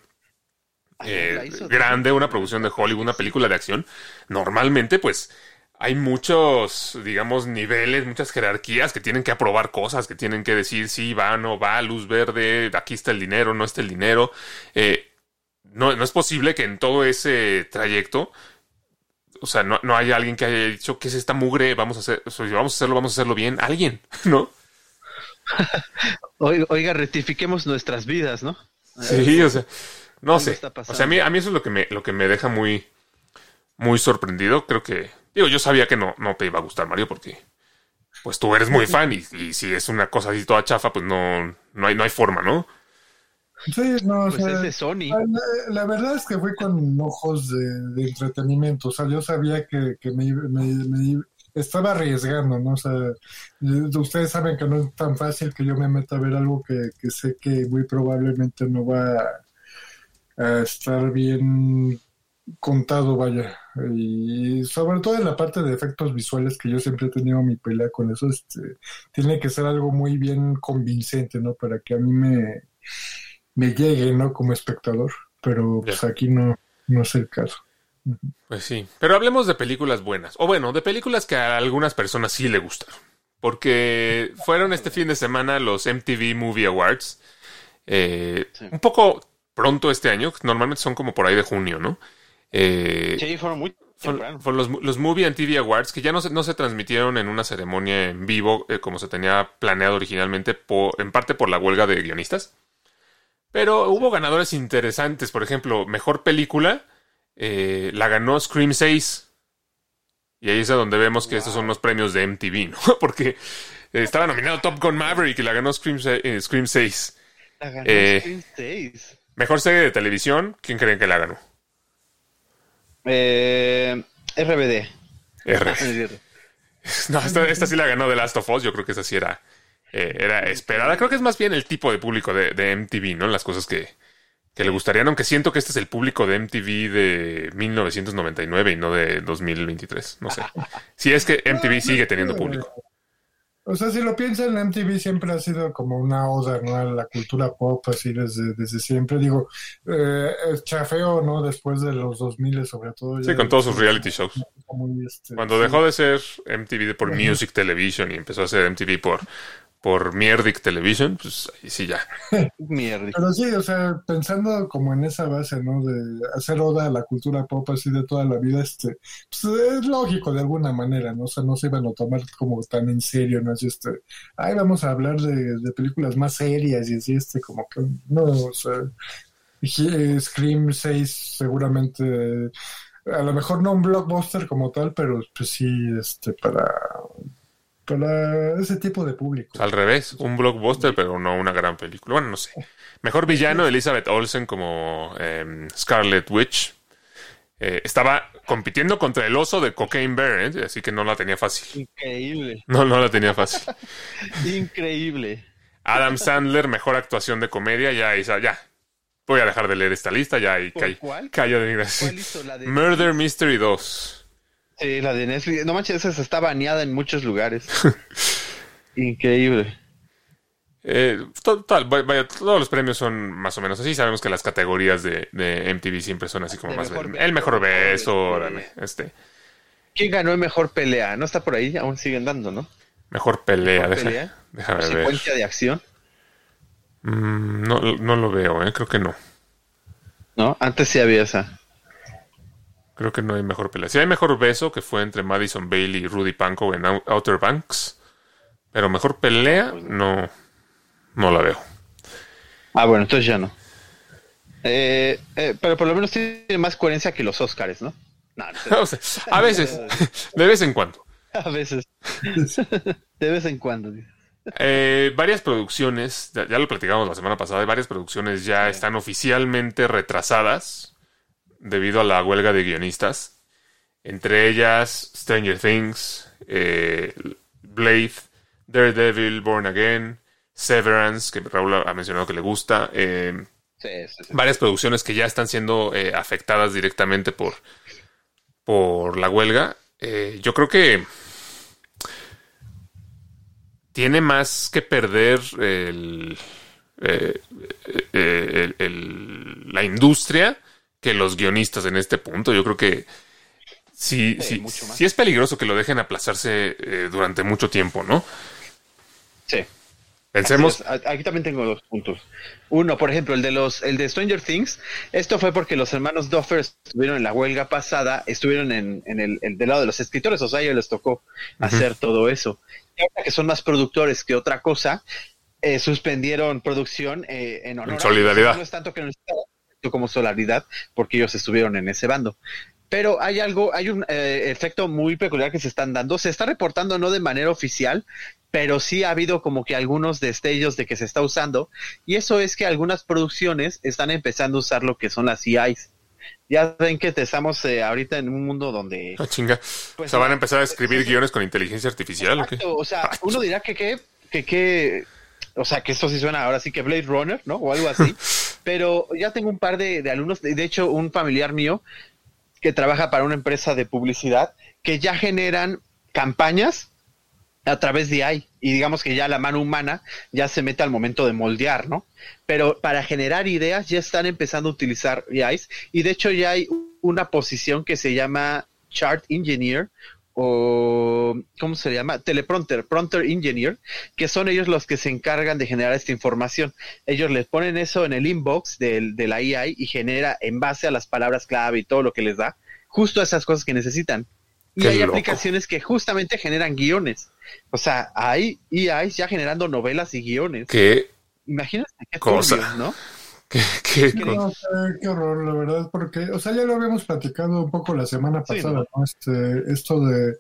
eh, grande, una producción de Hollywood, una película de acción, normalmente pues hay muchos, digamos, niveles, muchas jerarquías que tienen que aprobar cosas, que tienen que decir sí, va, no va, luz verde, aquí está el dinero, no está el dinero. Eh, no, no es posible que en todo ese trayecto, o sea, no, no haya alguien que haya dicho que es esta mugre, vamos a hacer, o sea, vamos a hacerlo, vamos a hacerlo bien, alguien, ¿no? Oiga, rectifiquemos nuestras vidas, ¿no? Sí, o sea, no sé. O sea, a mí, a mí eso es lo que me, lo que me deja muy, muy sorprendido. Creo que, digo, yo sabía que no, no te iba a gustar Mario porque, pues tú eres muy fan y, y si es una cosa así toda chafa, pues no, no hay, no hay forma, ¿no? Sí, no, o Pues sea, es de Sony. la, la verdad es que fui con ojos de, de entretenimiento, o sea, yo sabía que, que me, iba- me- me iba- estaba arriesgando, ¿no? O sea, y- ustedes saben que no es tan fácil que yo me meta a ver algo que, que sé que muy probablemente no va a, a estar bien contado, vaya. Y sobre todo en la parte de efectos visuales, que yo siempre he tenido mi pelea con eso, este, tiene que ser algo muy bien convincente, ¿no? Para que a mí me, me llegue, ¿no? Como espectador. Pero pues aquí no, no es el caso. Pues sí. Pero hablemos de películas buenas. O bueno, de películas que a algunas personas sí le gustaron. Porque fueron este fin de semana los MTV Movie Awards. Eh, Sí. Un poco pronto este año. Normalmente son como por ahí de junio, ¿no? Eh, Sí, fueron muy Fueron, fueron los, los Movie and TV Awards que ya no se, no se transmitieron en una ceremonia en vivo eh, como se tenía planeado originalmente, por, en parte por la huelga de guionistas. Pero hubo ganadores interesantes. Por ejemplo, mejor película eh, la ganó Scream 6. Y ahí es a donde vemos que estos son los premios de MTV, ¿no? Porque eh, estaba nominado Top Gun Maverick y la ganó Scream, eh, Scream 6. La ganó eh, Scream 6. Mejor serie de televisión, ¿quién creen que la ganó? Eh, RBD. R. Cierto. No, esta, esta sí la ganó The Last of Us. Yo creo que esa sí era, era esperada. Creo que es más bien el tipo de público de, de MTV, ¿no? Las cosas que, que le gustarían, aunque siento que este es el público de MTV de 1999 y no de 2023. No sé. Si es que MTV sigue teniendo público. O sea, si lo piensan, MTV siempre ha sido como una oda, ¿no? A la cultura pop, así desde, desde siempre. Digo, eh, es chafeo, ¿no? Después de los 2000 sobre todo. Sí, con todos sus reality shows. muy, este, Cuando sí. dejó de ser MTV por Music Television y empezó a ser MTV por, por Mierdic Television, pues ahí sí ya. Mierda. Pero sí, o sea, pensando como en esa base, ¿no? De hacer oda a la cultura pop así de toda la vida, este, pues es lógico de alguna manera, ¿no? O sea, no se iban a tomar como tan en serio, ¿no? Así, este, ay, vamos a hablar de, de películas más serias y así, este, como que, no, o sea, Scream 6 seguramente, a lo mejor no un blockbuster como tal, pero pues sí, este, para, para ese tipo de público. Al revés, un blockbuster, pero no una gran película. Bueno, no sé. Mejor villano, Elizabeth Olsen como em, Scarlet Witch. Eh, estaba compitiendo contra el oso de Cocaine Bear, ¿eh? así que no la tenía fácil. Increíble. No, no la tenía fácil. Increíble. Adam Sandler, mejor actuación de comedia, ya, Isa, ya. Voy a dejar de leer esta lista, ya, y ¿Por calla, cuál? calla de gracia. ¿Cuál hizo la de Murder Mystery 2. Sí, la de Netflix. No manches, esa está baneada en muchos lugares. Increíble. Eh, total, vaya, todos los premios son más o menos así. Sabemos que las categorías de, de MTV siempre son así como más. mejor el mejor beso, este. ¿Quién ganó el mejor pelea? No está por ahí, aún siguen dando, ¿no? Mejor pelea, Mejor deja- pelea. déjame ver. Secuencia de acción, Mm, no, no lo veo, eh, creo que no. ¿no? Antes sí había esa. Creo que no hay mejor pelea. Sí hay mejor beso, que fue entre Madison Bailey y Rudy Pankow en Out- Outer Banks. Pero mejor pelea, no, no la veo. Ah, bueno, entonces ya no. Eh, eh, pero por lo menos tiene más coherencia que los Oscars, ¿no? No, no, O sea, a veces, de vez en cuando. a veces. De vez en cuando. dice. Eh, varias producciones, ya, ya lo platicamos la semana pasada, varias producciones ya están oficialmente retrasadas debido a la huelga de guionistas. Entre ellas Stranger Things, eh, Blade, Daredevil, Born Again, Severance, que Raúl ha mencionado que le gusta. eh, Sí, sí, sí. varias producciones que ya están siendo eh, afectadas directamente por, por la huelga. Eh, yo creo que tiene más que perder el, el- el- la industria que los guionistas en este punto. Yo creo que sí, Sí, sí, es peligroso que lo dejen aplazarse eh, durante mucho tiempo, ¿no? Sí. Pensemos, Aquí también tengo dos puntos. Uno, por ejemplo, el de los, el de Stranger Things. Esto fue porque los hermanos Duffer estuvieron en la huelga pasada, estuvieron en, en el, el del lado de los escritores, o sea, a ellos les tocó hacer todo eso. Y ahora que son más productores que otra cosa, eh, suspendieron producción eh, en honor En solidaridad. No es tanto que no como solidaridad, porque ellos estuvieron en ese bando. Pero hay algo, hay un eh, efecto muy peculiar que se están dando. Se está reportando no de manera oficial, pero sí ha habido como que algunos destellos de que se está usando. Y eso es que algunas producciones están empezando a usar lo que son las EIs. Ya ven que estamos eh, ahorita en un mundo donde... ah, chinga, Pues o sea, van a no, empezar a escribir guiones con inteligencia artificial, ¿o qué? O sea, uno dirá que qué, que qué, o sea, que esto sí suena ahora sí que Blade Runner, ¿no? O algo así. Pero ya tengo un par de, de alumnos, de de hecho, un familiar mío que trabaja para una empresa de publicidad que ya generan campañas a través de AI y digamos que ya la mano humana ya se mete al momento de moldear, ¿no? Pero para generar ideas ya están empezando a utilizar AIs y de hecho ya hay una posición que se llama Chart Engineer o ¿cómo se llama? Teleprompter, Prompter Engineer, que son ellos los que se encargan de generar esta información. Ellos les ponen eso en el inbox del, de la AI y genera en base a las palabras clave y todo lo que les da, justo esas cosas que necesitan. Y Qué hay loco. aplicaciones que justamente generan guiones. O sea, hay EIs ya generando novelas y guiones. ¿Qué, Imagínate qué Cosa. ¿no? qué, qué. No, qué, qué horror, la verdad, porque, o sea, ya lo habíamos platicado un poco la semana Sí, pasada, ¿no? ¿no? Este, esto de,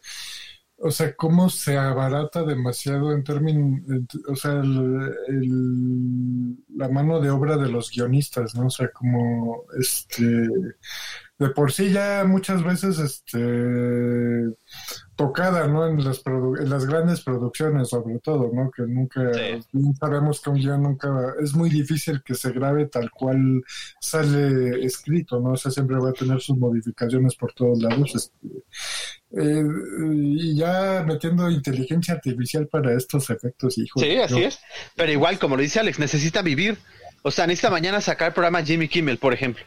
o sea, cómo se abarata demasiado en términos, o sea, el- el- la mano de obra de los guionistas, ¿no? O sea, como, este, de por sí ya muchas veces, este, tocada, ¿no? En las, produ- en las grandes producciones, sobre todo, ¿no? Que nunca, Sí. sabemos que un guion nunca, es muy difícil que se grabe tal cual sale escrito, ¿no? O sea, siempre va a tener sus modificaciones por todos lados. este, eh, y ya metiendo inteligencia artificial para estos efectos, hijo. Sí, así es. Pero igual, como lo dice Alex, necesita vivir. O sea, necesita mañana sacar el programa Jimmy Kimmel, por ejemplo.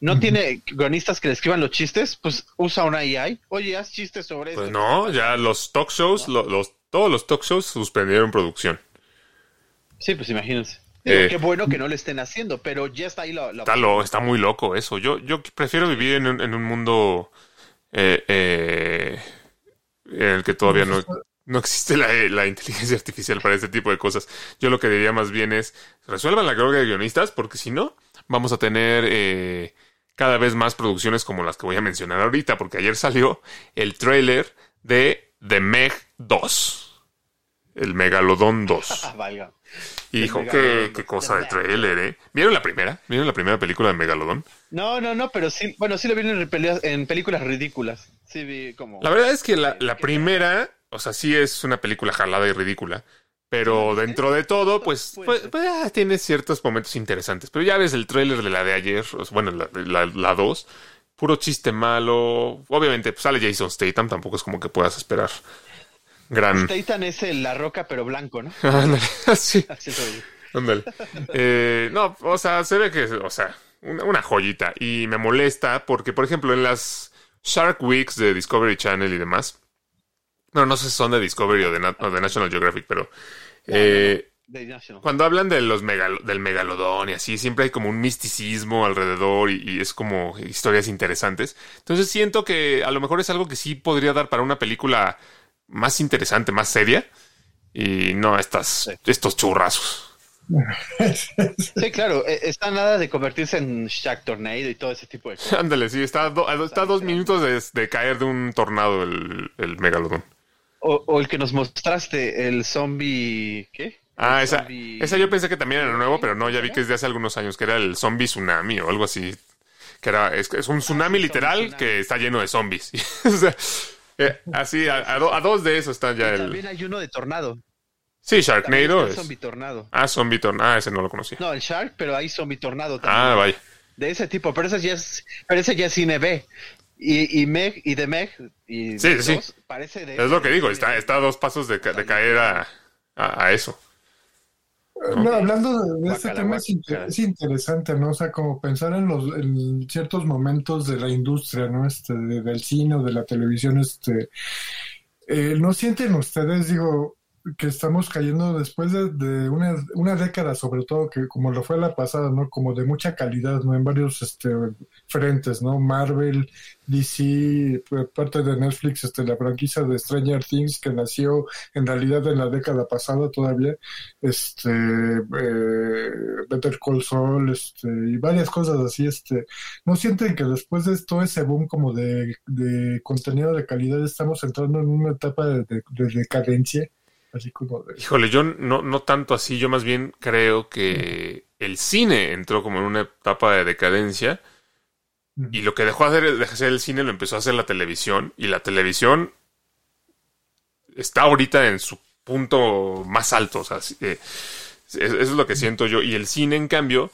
No tiene guionistas que le escriban los chistes, pues usa una AI. Oye, haz chistes sobre Pues eso. no, ya los talk shows, los, todos los talk shows suspendieron producción. Sí, pues imagínense. Digo, Eh, qué bueno que no lo estén haciendo, pero ya está ahí la, la Está, lo- está muy loco eso. Yo, yo prefiero vivir en un, en un mundo eh, eh, en el que todavía no, no existe la, la inteligencia artificial para este tipo de cosas. Yo lo que diría más bien es, resuelvan la carga de guionistas, porque si no, vamos a tener eh, cada vez más producciones como las que voy a mencionar ahorita, porque ayer salió el tráiler de The Meg 2. El Megalodón 2. Ah, valga. Y dijo, El qué, Megalodón qué 2. cosa de tráiler, ¿eh? ¿Vieron la primera? ¿Vieron la primera película de Megalodón? No, no, no, pero sí, bueno, sí lo vi en, pele- en películas ridículas. Sí vi como... La verdad es que la, la primera, o sea, sí es una película jalada y ridícula. Pero dentro de todo, pues, pues, pues, ah, tiene ciertos momentos interesantes. Pero ya ves el tráiler de la de ayer, bueno, la, la, la 2, puro chiste malo. Obviamente, pues sale Jason Statham, tampoco es como que puedas esperar gran... Statham es el La Roca, pero blanco, ¿no? Ándale, sí, Así soy. ándale. Eh, no, o sea, se ve que, o sea, una, una joyita. Y me molesta porque, por ejemplo, en las Shark Weeks de Discovery Channel y demás, no, no sé si son de Discovery o de, Na- o de National Geographic, pero eh, De National. cuando hablan de los megalo- del megalodón y así, siempre hay como un misticismo alrededor y, y es como historias interesantes. Entonces siento que a lo mejor es algo que sí podría dar para una película más interesante, más seria. Y no estas, estos churrazos. Sí, claro, eh, está nada de convertirse en Shaq Tornado y todo ese tipo de cosas. Ándale, sí, está, do- está a dos minutos de, de caer de un tornado el, el megalodón. O, o el que nos mostraste, el zombie... ¿Qué? Ah, El esa, zombie- esa yo pensé que también era nuevo, pero no, ya vi que es de hace algunos años, que era el zombie tsunami o algo así. Que era, es, es un tsunami literal tsunami. que está lleno de zombies. o sea, eh, así, a, a do- a dos de esos están ya Y el... También hay uno de tornado. Sí, Sharknado el es... zombie tornado. Ah, zombie tornado. Ah, ese no lo conocía. No, el Shark, pero hay zombie tornado también. Ah, vaya. De ese tipo, pero ese ya es, pero ese ya es cine B. Y, y Meg, y de Meg, y Sí, sí. dos, parece de... Es lo que digo, está, está a dos pasos de, ca- de caer a, a, a eso. No, hablando de, de este tema es, inter- guácala. es interesante, ¿no? O sea, como pensar en los en ciertos momentos de la industria, ¿no? Este, de- del cine o de la televisión, este, eh, ¿no sienten ustedes, digo, que estamos cayendo después de, de una, una década, sobre todo, que como lo fue la pasada, ¿no? Como de mucha calidad, ¿no? En varios este, frentes, ¿no? Marvel, DC, parte de Netflix, este, la franquicia de Stranger Things que nació en realidad en la década pasada todavía, este, eh, Better Call Saul, este, y varias cosas así, este, ¿no sienten que después de todo ese boom como de, de contenido de calidad estamos entrando en una etapa de decadencia? Así como de... Híjole, yo no, no tanto así, yo más bien creo que el cine entró como en una etapa de decadencia y lo que dejó de hacer, de hacer el cine lo empezó a hacer la televisión y la televisión está ahorita en su punto más alto, o sea, eh, es- eso es lo que siento yo y el cine en cambio,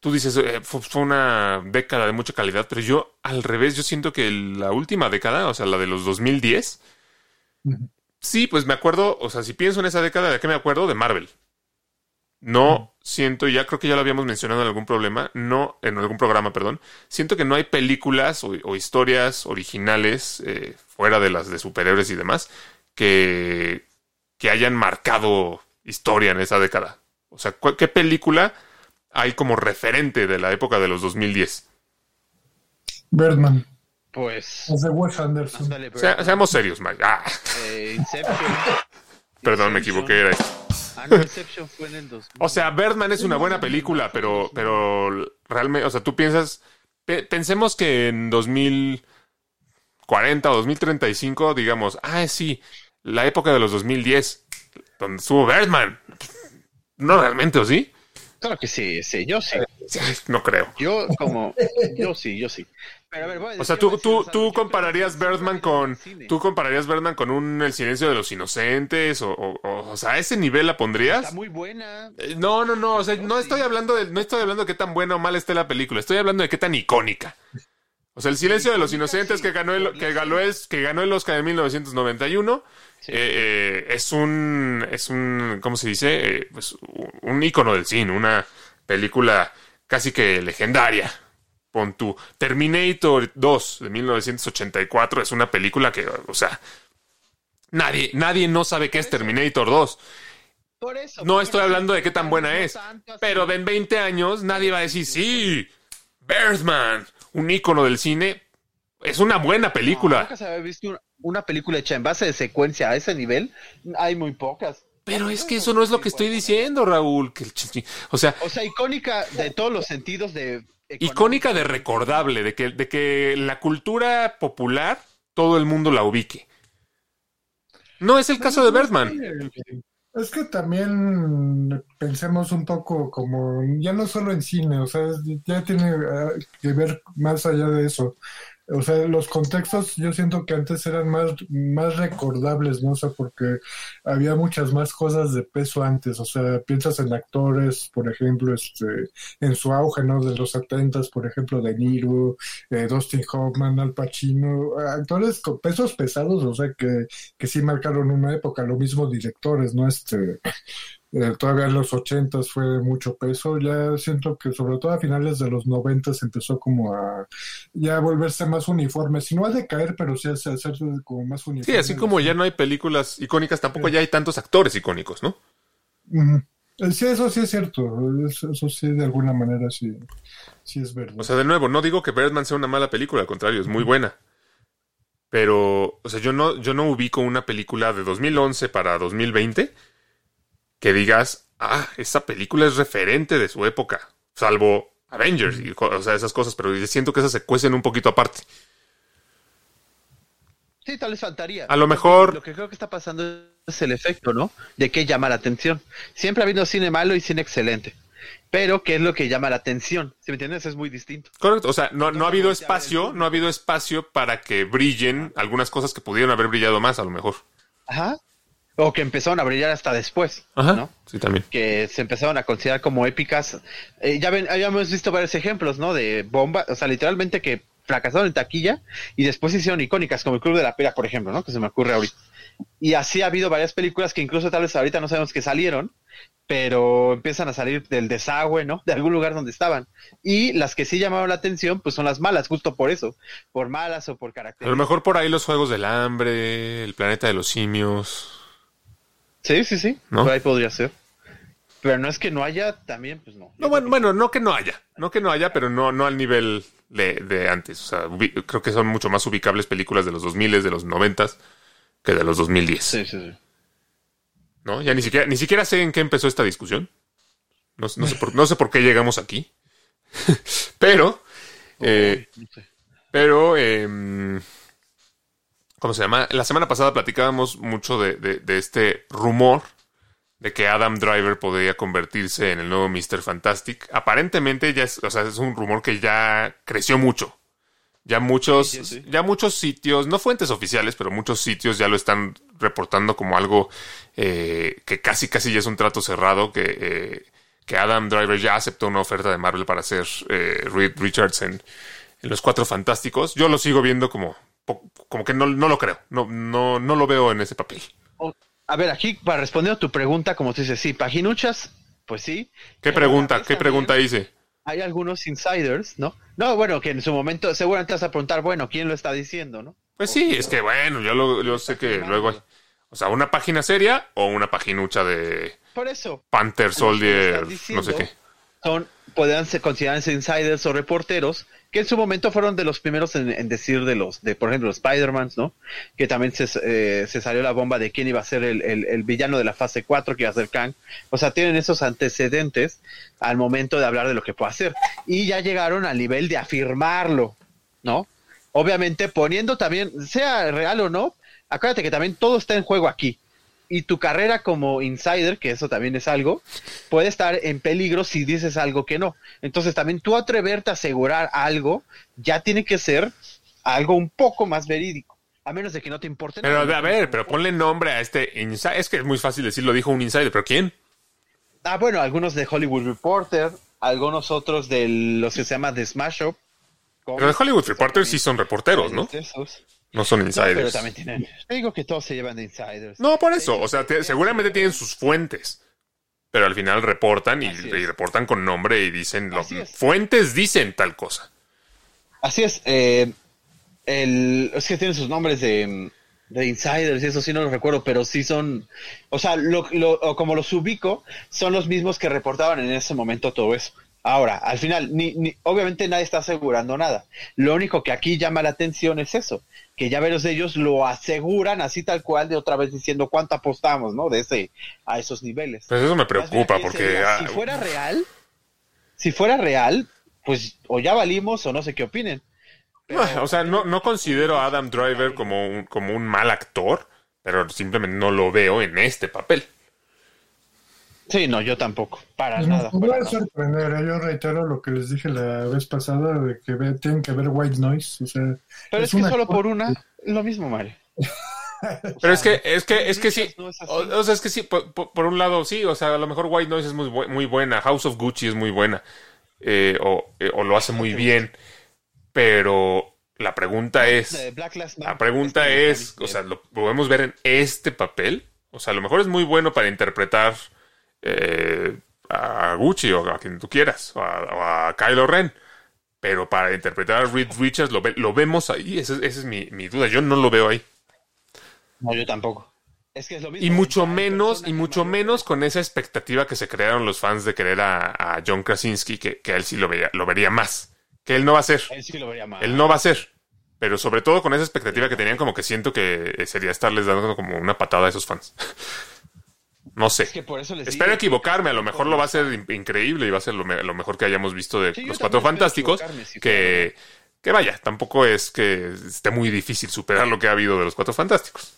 tú dices, eh, fue, una década de mucha calidad, pero yo al revés, yo siento que la última década, o sea, la de los 2010, Ujú. Sí, pues me acuerdo, o sea, si pienso en esa década, ¿de qué me acuerdo? De Marvel. No siento, ya creo que ya lo habíamos mencionado en algún problema, no, en algún programa, perdón. Siento que no hay películas o, o historias originales eh, fuera de las de superhéroes y demás que, que hayan marcado historia en esa década. O sea, ¿cuál- ¿qué película hay como referente de la época de los 2010? Birdman, Pues... es de Wes Anderson. seamos serios, Mike. Ah, Eh, Inception. perdón, me equivoqué. Era. Ah, no, Inception fue en el 2000. O sea, Birdman es una buena película, pero, pero realmente, o sea, tú piensas, pe- pensemos que en 2040 o 2035, digamos, ah, sí, la época de los 2010, donde estuvo Birdman. No realmente, ¿o sí? Claro que sí, sí, yo sí. Sí, No creo. Yo como... Yo sí, yo sí. Pero a ver, voy a O sea, tú, tú, tú compararías Birdman con, tú compararías Birdman con un El silencio de los inocentes, o, o, o, o sea, ¿a ese nivel la pondrías? Está muy buena. Eh, No, no, no, o sea, no estoy hablando de, no estoy hablando de qué tan buena o mala esté la película, estoy hablando de qué tan icónica. O sea, el silencio de los inocentes que ganó el, que ganó el, que ganó el Oscar en 1991 Sí. eh, eh, es un, es un, ¿cómo se dice? Eh, pues, un ícono del cine, una película casi que legendaria. Pon tú. Terminator 2 de 1984 es una película que, o sea, nadie, nadie no sabe qué es Terminator 2. Por eso. No estoy hablando de qué tan buena es. Pero en 20 años nadie va a decir, sí, Birdman, un ícono del cine. Es una buena No, película. nunca se había visto una, película hecha en base de secuencia a ese nivel. Hay muy pocas. Pero es que eso no es lo que estoy diciendo, Raúl. Que o sea, O sea, icónica de todos los sentidos de... icónica de recordable, de que, de que la cultura popular todo el mundo la ubique. No es el caso de Birdman. Es que también pensemos un poco como, ya no solo en cine, o sea, ya tiene eh, que ver más allá de eso. O sea, los contextos yo siento que antes eran más, más recordables, ¿no? O sea, porque había muchas más cosas de peso antes. O sea, piensas en actores, por ejemplo, este, en su auge, ¿no? De los setentas, por ejemplo, De Niro, eh, Dustin Hoffman, Al Pacino, actores con pesos pesados, o sea, que, que sí marcaron una época. Lo mismo directores, ¿no? Este, eh, todavía en los ochentas fue mucho peso. Ya siento que sobre todo a finales de los noventas empezó como a ya volverse más uniforme. Si no a decaer, pero sí a hacerse como más uniforme. Sí, así como ya no hay películas icónicas, tampoco ya hay tantos actores icónicos, ¿no? Eh, Sí, eso sí es cierto. Eso, eso sí, de alguna manera sí, sí es verdad. O sea, de nuevo, no digo que Birdman sea una mala película, al contrario, es muy buena. Pero, o sea, yo no, yo no ubico una película de 2011 para 2020 que digas, ah, esa película es referente de su época, salvo Avengers, y, o sea, esas cosas, pero yo siento que esas se cuecen un poquito aparte. Sí, tal vez faltaría. A lo mejor- Lo que creo que está pasando es el efecto, ¿no? De que llama la atención. Siempre ha habido cine malo y cine excelente. Pero, ¿qué es lo que llama la atención? ¿Sí me entiendes? Es muy distinto. Correcto, o sea, no, no ha habido espacio, no ha habido espacio para que brillen algunas cosas que pudieron haber brillado más, a lo mejor. Ajá. O que empezaron a brillar hasta después, Ajá, ¿no? sí, también. que se empezaron a considerar como épicas. Eh, ya ven, habíamos visto varios ejemplos, ¿no? De bombas, o sea, literalmente que fracasaron en taquilla y después se hicieron icónicas, como el Club de la Pera, por ejemplo, ¿no? Que se me ocurre ahorita. Y así ha habido varias películas que incluso tal vez ahorita no sabemos que salieron, pero empiezan a salir del desagüe, ¿no? De algún lugar donde estaban. Y las que sí llamaron la atención, pues son las malas, justo por eso, por malas o por A carácter. lo mejor por ahí los Juegos del Hambre, el Planeta de los Simios. Sí, sí, sí, ¿No? por ahí podría ser. Pero no es que no haya, también, pues no. No, bueno, bueno, no que no haya, no que no haya, pero no, no al nivel de, de antes. O sea, creo que son mucho más ubicables películas de los 2000, de los 90 que de los 2010. Sí, sí, sí. ¿No? Ya ni siquiera, ni siquiera sé en qué empezó esta discusión. No, no sé, por, no sé por qué llegamos aquí. pero, eh, No sé. pero, em, ¿cómo se llama? La semana pasada platicábamos mucho de, de- de este rumor de que Adam Driver podría convertirse en el nuevo Mr. Fantastic. Aparentemente ya es, o sea, es un rumor que ya creció mucho. Ya muchos, Sí, sí, sí. ya muchos sitios, no fuentes oficiales, pero muchos sitios ya lo están reportando como algo eh, que casi casi ya es un trato cerrado, que, eh, que Adam Driver ya aceptó una oferta de Marvel para ser eh, Reed Richards en, Los Cuatro Fantásticos. Yo lo sigo viendo como, como que no, no lo creo, no, no, no lo veo en ese papel. A ver, aquí para responder a tu pregunta, como tú dices, sí, paginuchas, pues sí. ¿Qué pregunta? ¿Qué pregunta hice? Hay algunos insiders, ¿no? No, bueno, que en su momento seguramente vas a preguntar, bueno, ¿quién lo está diciendo, no? Pues sí, es que bueno, yo, lo, yo sé que luego hay. O sea, una página seria o una paginucha de Por eso, Panther Soldier, no sé qué. Son, podrían ser considerarse insiders o reporteros que en su momento fueron de los primeros en, decir de los, de por ejemplo, los Spider-Man, ¿no? Que también se, eh, se salió la bomba de quién iba a ser el, el- el villano de la fase 4, que iba a ser Kang. O sea, tienen esos antecedentes al momento de hablar de lo que puede hacer. Y ya llegaron al nivel de afirmarlo, ¿no? Obviamente poniendo también, sea real o no, acuérdate que también todo está en juego aquí. Y tu carrera como insider, que eso también es algo, puede estar en peligro si dices algo que no. Entonces también tú atreverte a asegurar algo ya tiene que ser algo un poco más verídico. A menos de que no te importe Pero nada. a ver, pero ponle nombre a este insider. Es que es muy fácil decirlo, dijo un insider, pero ¿quién? Ah, bueno, algunos de Hollywood Reporter, algunos otros de los que se llama The Smash Up. Pero de Hollywood Reporter sí son reporteros, ¿no? Esos. No son No, pero insiders. también tienen. Te digo que todos se llevan de insiders. No, por eso. O sea, te- seguramente tienen sus fuentes. Pero al final reportan y, reportan con nombre y dicen, lo- fuentes dicen tal cosa. Así es. Eh, el, es que tienen sus nombres de. de Insiders y eso sí no lo recuerdo, pero sí son, o sea, lo, lo, o como los ubico, son los mismos que reportaban en ese momento todo eso. Ahora, al final, ni, ni, obviamente nadie está asegurando nada. Lo único que aquí llama la atención es eso, que ya veros ellos lo aseguran así tal cual, de otra vez diciendo cuánto apostamos, ¿no? De ese, a esos niveles. Pues eso me preocupa porque... sería, ah, si fuera real, si fuera real, pues o ya valimos o no sé qué opinen. Pero- Ah, o sea, no, no considero a Adam Driver como un, como un mal actor, pero simplemente no lo veo en este papel. Sí, no, yo tampoco, para nada. podría para nada. sorprender. ¿eh? Yo reitero lo que les dije la vez pasada de que ve- tienen que ver White Noise. O sea, Pero es, que una solo por una, lo mismo, Mario. Pero es que, es que, es que sí. No es. O, o sea, es que sí, por, por- por un lado sí, o sea, a lo mejor White Noise es muy, bu- muy buena, House of Gucci es muy buena, eh, o, eh, o lo hace muy bien, pero la pregunta es, la pregunta es, o sea, lo podemos ver en este papel, o sea, a lo mejor es muy bueno para interpretar eh, a Gucci o a quien tú quieras, o a, o a Kylo Ren. Pero para interpretar a Reed Richards lo, ve- lo vemos ahí, esa, es- esa es mi, mi duda. Yo no lo veo ahí. No, yo tampoco. Es que es lo mismo. Y mucho menos, y mucho menos con esa expectativa que se crearon los fans de querer a, a John Krasinski, que, que él sí lo vería, lo vería más. Que él no va a ser. Él sí lo vería mal. Él no va a ser. Pero sobre todo con esa expectativa que tenían, como que siento que sería estarles dando como una patada a esos fans. No sé. Es que por eso les Espero equivocarme, a lo mejor lo va a ser in- increíble y va a ser lo, me- lo mejor que hayamos visto de Sí, los Cuatro Fantásticos. si Que, que vaya, tampoco es que esté muy difícil superar lo que ha habido de los Cuatro Fantásticos.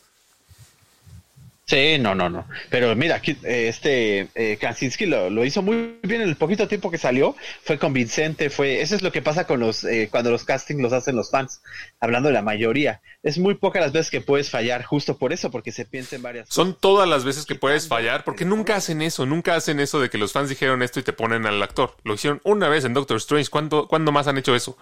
Sí, no, no, no. Pero mira, aquí eh, este eh, lo, lo hizo muy bien en el poquito tiempo que salió. Fue convincente, fue. Eso es lo que pasa con los eh, cuando los castings los hacen los fans. Hablando de la mayoría, es muy pocas las veces que puedes fallar, justo por eso, porque se piensa en varias. Son todas las veces que puedes fallar, porque nunca hacen eso, nunca hacen eso de que los fans dijeron esto y te ponen al actor. Lo hicieron una vez en Doctor Strange. ¿Cuándo, ¿cuándo más han hecho eso?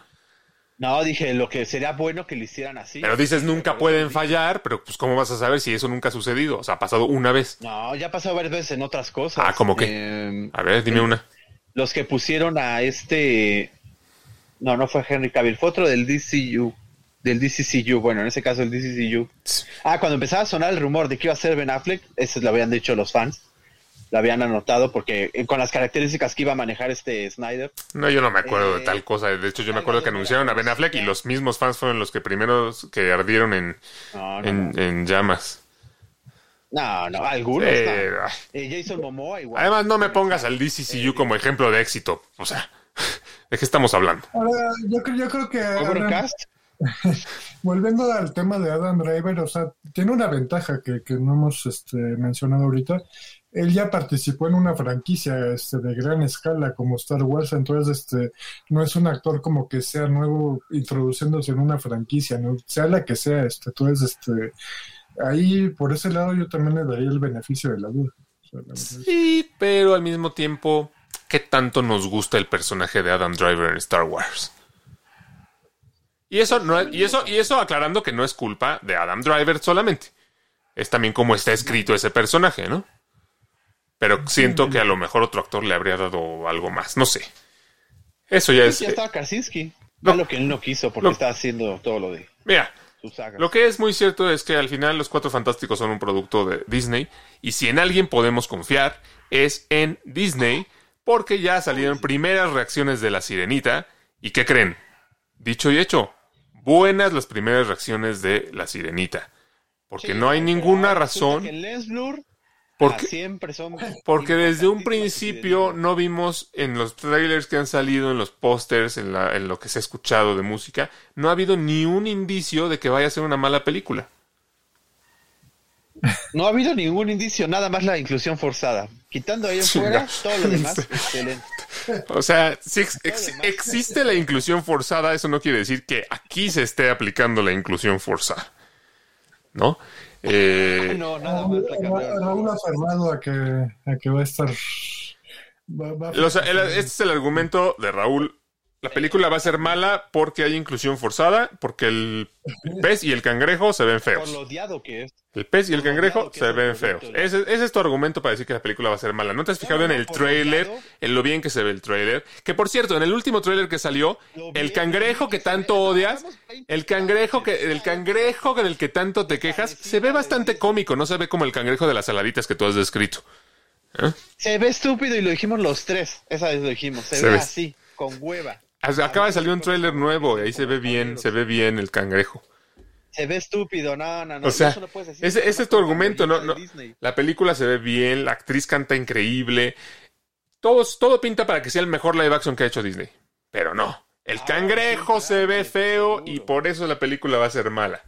No, dije lo que sería bueno que lo hicieran así. Pero dices nunca pueden fallar, pero pues ¿cómo vas a saber si eso nunca ha sucedido? O sea, ha pasado una vez. No, ya ha pasado varias veces en otras cosas. Ah, ¿cómo qué? Eh, A ver, dime una. los que pusieron a este. No, no fue Henry Cavill, fue otro del DCU. Del DCCU, bueno, en ese caso el DCCU. Ah, cuando empezaba a sonar el rumor de que iba a ser Ben Affleck, eso lo habían dicho los fans. Lo habían anotado porque eh, con las características que iba a manejar este Snyder. No, yo no me acuerdo de Eh, tal cosa. De hecho, yo me acuerdo que anunciaron a Ben Affleck y los mismos fans fueron los que primeros que ardieron en, No, no, en, en llamas. no, no, algunos. Eh. Eh, Jason Momoa igual. Además, no me pongas al DCCU como ejemplo de éxito. O sea, ¿de qué estamos hablando? Ahora, yo, creo- yo creo que Adam- Overcast. volviendo al tema de Adam Driver, o sea, tiene una ventaja que, que no hemos este, mencionado ahorita. Él ya participó en una franquicia este, de gran escala como Star Wars, entonces este, no es un actor como que sea nuevo introduciéndose en una franquicia, ¿no? sea la que sea. Este, entonces, este, ahí por ese lado yo también le daría el beneficio de la duda. Sí, pero al mismo tiempo, ¿qué tanto nos gusta el personaje de Adam Driver en Star Wars? Y eso, no, y eso, y eso aclarando que no es culpa de Adam Driver solamente. Es también como está escrito ese personaje, ¿no? Pero siento que a lo mejor otro actor le habría dado algo más. No sé. Eso ya es. Ya estaba Krasinski. No. Lo que él no quiso porque No. está haciendo todo lo de Mira, sus sagas. Lo que es muy cierto es que al final los Cuatro Fantásticos son un producto de Disney y si en alguien podemos confiar es en Disney porque ya salieron primeras reacciones de la sirenita y ¿qué creen? Dicho y hecho, buenas las primeras reacciones de la sirenita porque Sí, no hay ninguna razón Que porque, ah, siempre son. porque desde un principio no vimos en los trailers que han salido, en los pósters, en, la- en lo que se ha escuchado de música, no ha habido ni un indicio de que vaya a ser una mala película. No ha habido ningún indicio, nada más la inclusión forzada. Quitando ahí en Chinga. fuera, todo lo demás, excelente. O sea, si ex- ex- existe la inclusión forzada, eso no quiere decir que aquí se esté aplicando la inclusión forzada. ¿No? Eh, No, nada más la. Raúl aferrado a que, a que va a estar. va- va a- los- el- este es el argumento de Raúl. La película va a ser mala porque hay inclusión forzada, porque el pez y el cangrejo se ven Por feos. lo odiado que es. El pez y el por cangrejo se ven feos. Ese, ese es tu argumento para decir que la película va a ser mala. ¿No te has fijado No, en el por odiado. en lo bien que se ve el trailer? Que por cierto, en el último trailer que salió, el cangrejo que tanto odias, Llevamos 20 el cangrejo que, el cangrejo del que tanto te quejas, se ve bastante cómico, no se ve como el cangrejo de las saladitas que tú has descrito. ¿Eh? Se ve estúpido y lo dijimos los tres. Esa vez lo dijimos. Se, Se ve ve. así, con hueva. Acaba de salir un trailer nuevo y ahí se ve bien, se ve bien el cangrejo. Se ve estúpido, no, no, no. O sea, eso no puedes decir. ese, es tu argumento, ¿no? no la película se ve bien, la actriz canta increíble. Todos, todo pinta para que sea el mejor live action que ha hecho Disney. Pero no. El Ah, cangrejo sí, se ve feo seguro. y por eso la película va a ser mala.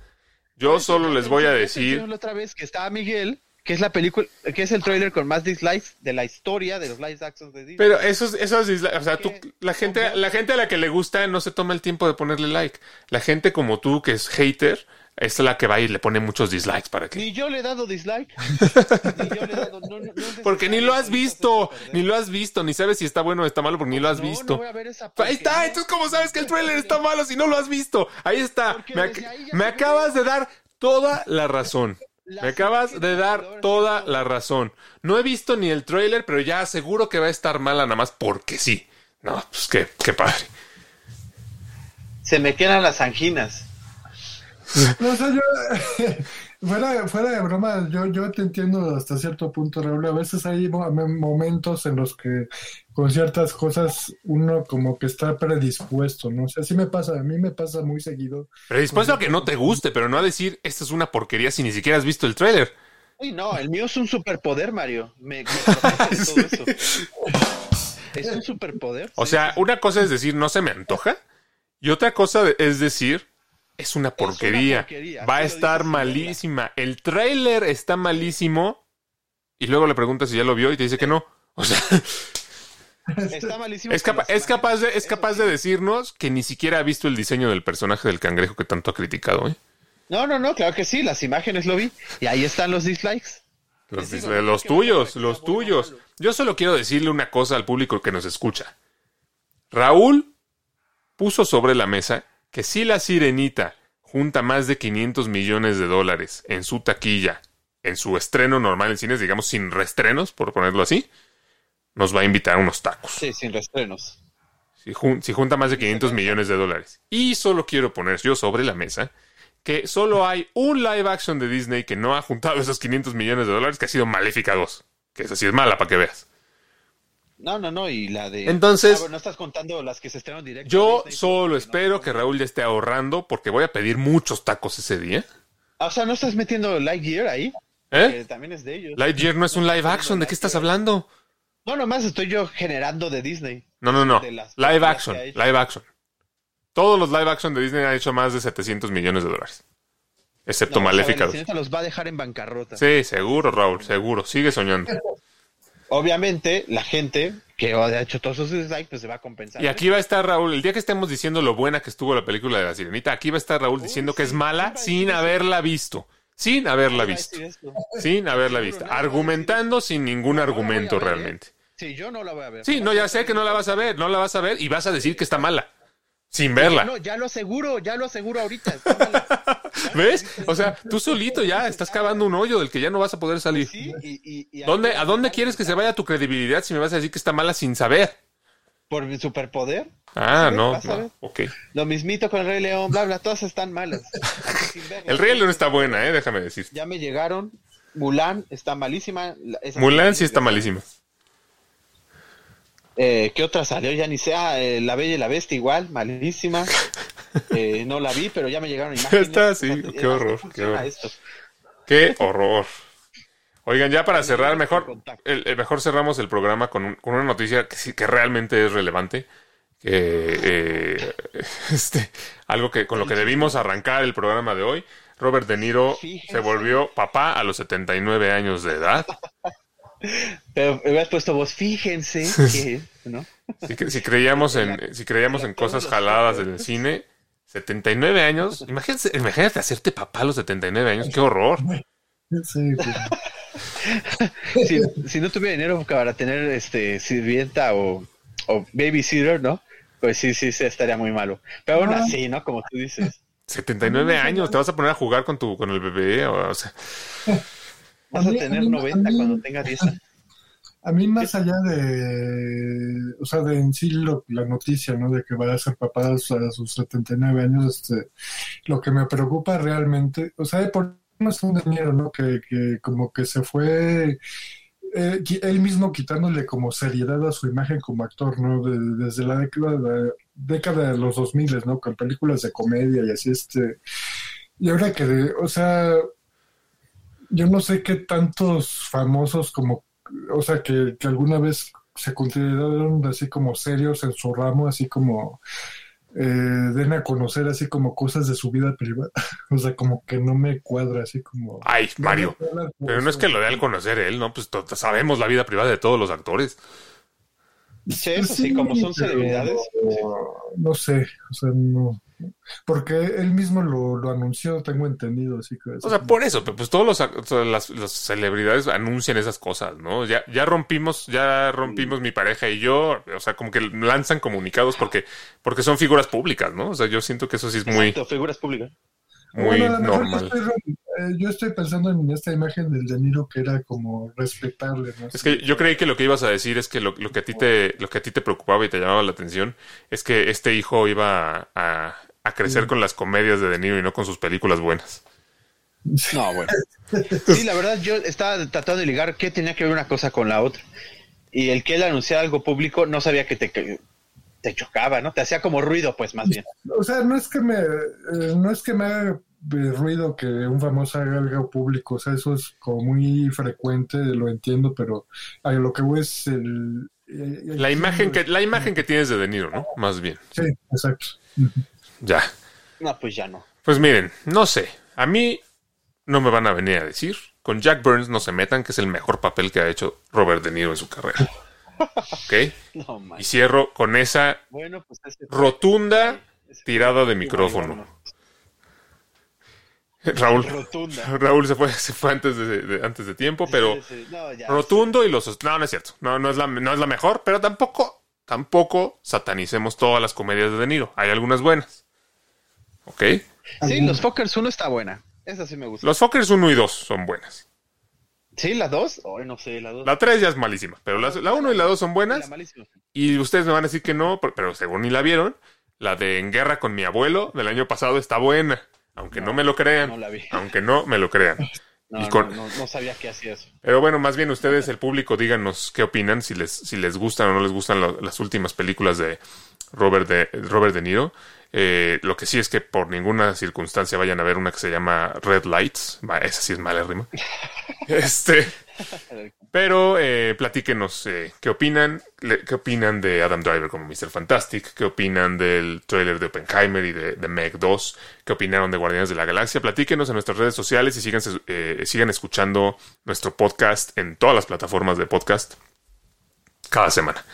Yo solo les voy a decir. la otra vez que estaba Miguel, que es la película, que es el trailer con más dislikes de la historia de los live actions de Disney. Pero esos, esos disli- o sea, tú, la gente, ¿Cómo? la gente a la que le gusta no se toma el tiempo de ponerle like. La gente como tú, que es hater, es la que va y le pone muchos dislikes para que. Ni yo le he dado dislike. ni yo le he dado. No, no, no es Porque ni lo has visto, ni lo has visto, ni sabes si está bueno o está malo porque ni lo has No, no visto. voy a ver esa Ahí está, entonces ¿cómo sabes que el trailer está malo si no lo has visto? Ahí está. Porque Me, ac- ahí acabas de dar toda la razón. Me acabas de dar toda la razón. No he visto ni el trailer, pero ya aseguro que va a estar mala nada más porque sí. No, pues qué, qué padre. Se me quedan las anginas. No, o sea, yo, fuera, fuera de broma, yo, yo te entiendo hasta cierto punto, Raúl. A veces hay mo- momentos en los que con ciertas cosas uno como que está predispuesto, ¿no? O sea, sí me pasa, a mí me pasa muy seguido. Pero dispuesto a que no te guste, pero no a decir, esta es una porquería si ni siquiera has visto el trailer. Uy, no, el mío es un superpoder, Mario. Me, me todo eso. Es un superpoder. O sí, sea, una cosa es decir, no se me antoja. Y otra cosa es decir, es una porquería. porquería, Va a estar malísima. El trailer está malísimo. Y luego le preguntas si ya lo vio y te dice que no. O sea. Está malísimo. es, capa- es capaz de, es capaz de decirnos que ni siquiera ha visto el diseño del personaje del cangrejo que tanto ha criticado. ¿eh? No, no, no, claro que sí, las imágenes lo vi. Y ahí están los dislikes. Los, dis- los tuyos, los tuyos. Yo solo quiero decirle una cosa al público que nos escucha. Raúl puso sobre la mesa que si la sirenita junta más de 500 millones de dólares en su taquilla, en su estreno normal en cines, digamos sin restrenos, por ponerlo así, nos va a invitar a unos tacos. Sí, sin restrenos. Si, jun- si junta más de 500 millones de dólares. Y solo quiero poner yo sobre la mesa que solo hay un live action de Disney que no ha juntado esos 500 millones de dólares, que ha sido Maléfica 2. Que esa sí es mala para que veas. No, no, no, y la de... Entonces- Ah, bueno, no estás contando las que se estrenaron directo. Yo solo no- espero que Raúl ya esté ahorrando porque voy a pedir muchos tacos ese día. Ah, O sea, ¿no estás metiendo Lightyear ahí? ¿Eh? Que también es de ellos. Lightyear no es un live action, ¿de qué estás hablando? No, nomás estoy yo generando de Disney. No, no, no. Live action, live action. Todos los live action de Disney han hecho más de 700 millones de dólares. Excepto No, Maléfica la 2. sirenita los va a dejar en bancarrota. Sí, seguro, Raúl, seguro. Sigue soñando. Obviamente, la gente que ha hecho todos esos dislikes, pues se va a compensar. Y aquí va a estar Raúl, el día que estemos diciendo lo buena que estuvo la película de la sirenita, aquí va a estar Raúl diciendo que es mala sin haberla visto. Sin haberla visto. Sin haberla visto. Argumentando sin ningún argumento ¿eh? realmente. Sí, yo no la voy a ver. Sí, no, ya sé que no la vas a ver, no la vas a ver y vas a decir que está mala. Sin verla. No, ya lo aseguro, ya lo aseguro ahorita. ¿Ves? O sea, tú solito ya estás cavando un hoyo del que ya no vas a poder salir. Sí, y, y- y- ¿Dónde, ¿A dónde quieres que se vaya tu credibilidad si me vas a decir que está mala sin saber? Por mi superpoder. Ah, no, no. Ok. Lo mismito con el Rey León, bla, bla, todas están malas. El Rey León está buena, eh, déjame decir. Ya me llegaron. Mulan está malísima. Esa Mulan sí está malísima. Eh, ¿Qué otra salió? Ya ni sé. Ah, eh, La Bella y la Bestia igual, malísima. Eh, no la vi, pero ya me llegaron imágenes. Está, qué sea, ¿cómo horror, qué horror. esto? Qué horror. Oigan, ya para cerrar, mejor, el, el mejor cerramos el programa con, un- con una noticia que sí que realmente es relevante. Que eh, este, algo que con lo que debimos arrancar el programa de hoy. Robert De Niro se volvió papá a los 79 años de edad. Pero me habías puesto vos, fíjense que, ¿no? Si, cre- si creíamos en, si creíamos en cosas jaladas en el cine, 79 años. Imagínate, imagínate hacerte papá a los 79 años. Qué horror. Sí, pues, Si, si no tuviera dinero para tener este sirvienta o, o babysitter, ¿no? Pues sí, sí, sí, estaría muy malo. Pero aún Ah. así, ¿no? Como tú dices. 79 años, te vas a poner a jugar con tu con el bebé, o, o sea, Vas a A mí- tener a mí- 90 a mí- cuando tenga 10 años. A mí más allá de, o sea, de en sí lo- la noticia, ¿no? De que vaya a ser papá a sus- a sus 79 años, este, lo que me preocupa realmente, o sea, por no es un dinero, ¿no? Que, que como que se fue eh, él mismo quitándole como seriedad a su imagen como actor, ¿no? De- desde la década de, década de los 2000, ¿no? Con películas de comedia y así, este, y ahora que, de- o sea, yo no sé qué tantos famosos como, o sea, que, que alguna vez se consideraron así como serios en su ramo, así como eh, den a conocer así como cosas de su vida privada. o sea, como que no me cuadra, así como... ay, Mario. Pero no es que lo dé al conocer él, ¿no? Pues sabemos la vida privada de todos los actores. Sí, eso sí, como son celebridades. No sé, o sea, no. Porque él mismo lo, lo anunció, tengo entendido, así que... O sea, por eso, pero pues todos los, ac- todas las, las celebridades anuncian esas cosas, ¿no? Ya, ya rompimos, ya rompimos mi pareja y yo, o sea, como que lanzan comunicados porque, porque son figuras públicas, ¿no? O sea, yo siento que eso sí es muy, Exacto, figuras públicas. muy Bueno, a lo mejor yo normal. estoy, eh, yo estoy pensando en esta imagen del De Niro que era como respetable, ¿no? Es que yo creí que lo que ibas a decir es que lo, lo que a ti te, lo que a ti te preocupaba y te llamaba la atención es que este hijo iba a, a crecer con las comedias de De Niro y no con sus películas buenas. No, bueno. Sí, la verdad, yo estaba tratando de ligar qué tenía que ver una cosa con la otra. Y el que él anunciara algo público no sabía que te, que te chocaba, ¿no? Te hacía como ruido, pues, más bien. O sea, no es que me, eh, no es que me haga ruido que un famoso haga algo público, o sea, eso es como muy frecuente, lo entiendo, pero a lo que voy es el... eh, el- La imagen que, la imagen que tienes de De Niro, ¿no? Más bien. Sí, exacto. Ya. No, pues ya no. Pues miren, no sé. A mí no me van a venir a decir. Con Jack Burns no se metan, que es el mejor papel que ha hecho Robert De Niro en su carrera. ¿Ok? No. Y cierro con esa Bueno, pues ese rotunda ese- tirada de micrófono. Raúl. Rotunda. Raúl se fue, se fue antes de, de- antes de tiempo, pero Sí, sí. No, ya. rotundo y los no, no es cierto. No, no es la, no es la mejor, pero tampoco, tampoco satanicemos todas las comedias de De Niro. Hay algunas buenas. ¿Ok? Sí, los Fockers 1 está buena. Esa sí me gusta. Los Fockers 1 y 2 son buenas. Sí, la 2. Ay, no sé, la 2. La 3 ya es malísima, pero las- la 1 y la 2 son buenas. Y ustedes me van a decir que no, pero- según ni la vieron, la de En Guerra con mi abuelo del año pasado está buena. Aunque no, me lo crean. no la vi. Aunque no me lo crean. No, Y con- no, no, no sabía que hacía eso. Pero bueno, más bien ustedes, el público, díganos qué opinan, si les, si les gustan o no les gustan lo- las últimas películas de Robert de, Robert de Niro. Eh, lo que sí es que por ninguna circunstancia vayan a ver una que se llama Red Lights. Esa sí es mala rima. Este, pero eh, platíquenos eh, qué opinan, le- qué opinan de Adam Driver como Mr. Fantastic, qué opinan del trailer de Oppenheimer y de, de Meg 2, qué opinaron de Guardianes de la Galaxia. Platíquenos en nuestras redes sociales y sigan, sigan escuchando nuestro podcast en todas las plataformas de podcast cada semana.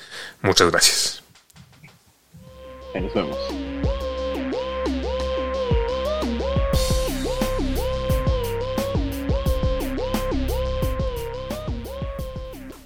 Muchas gracias. Nos vemos.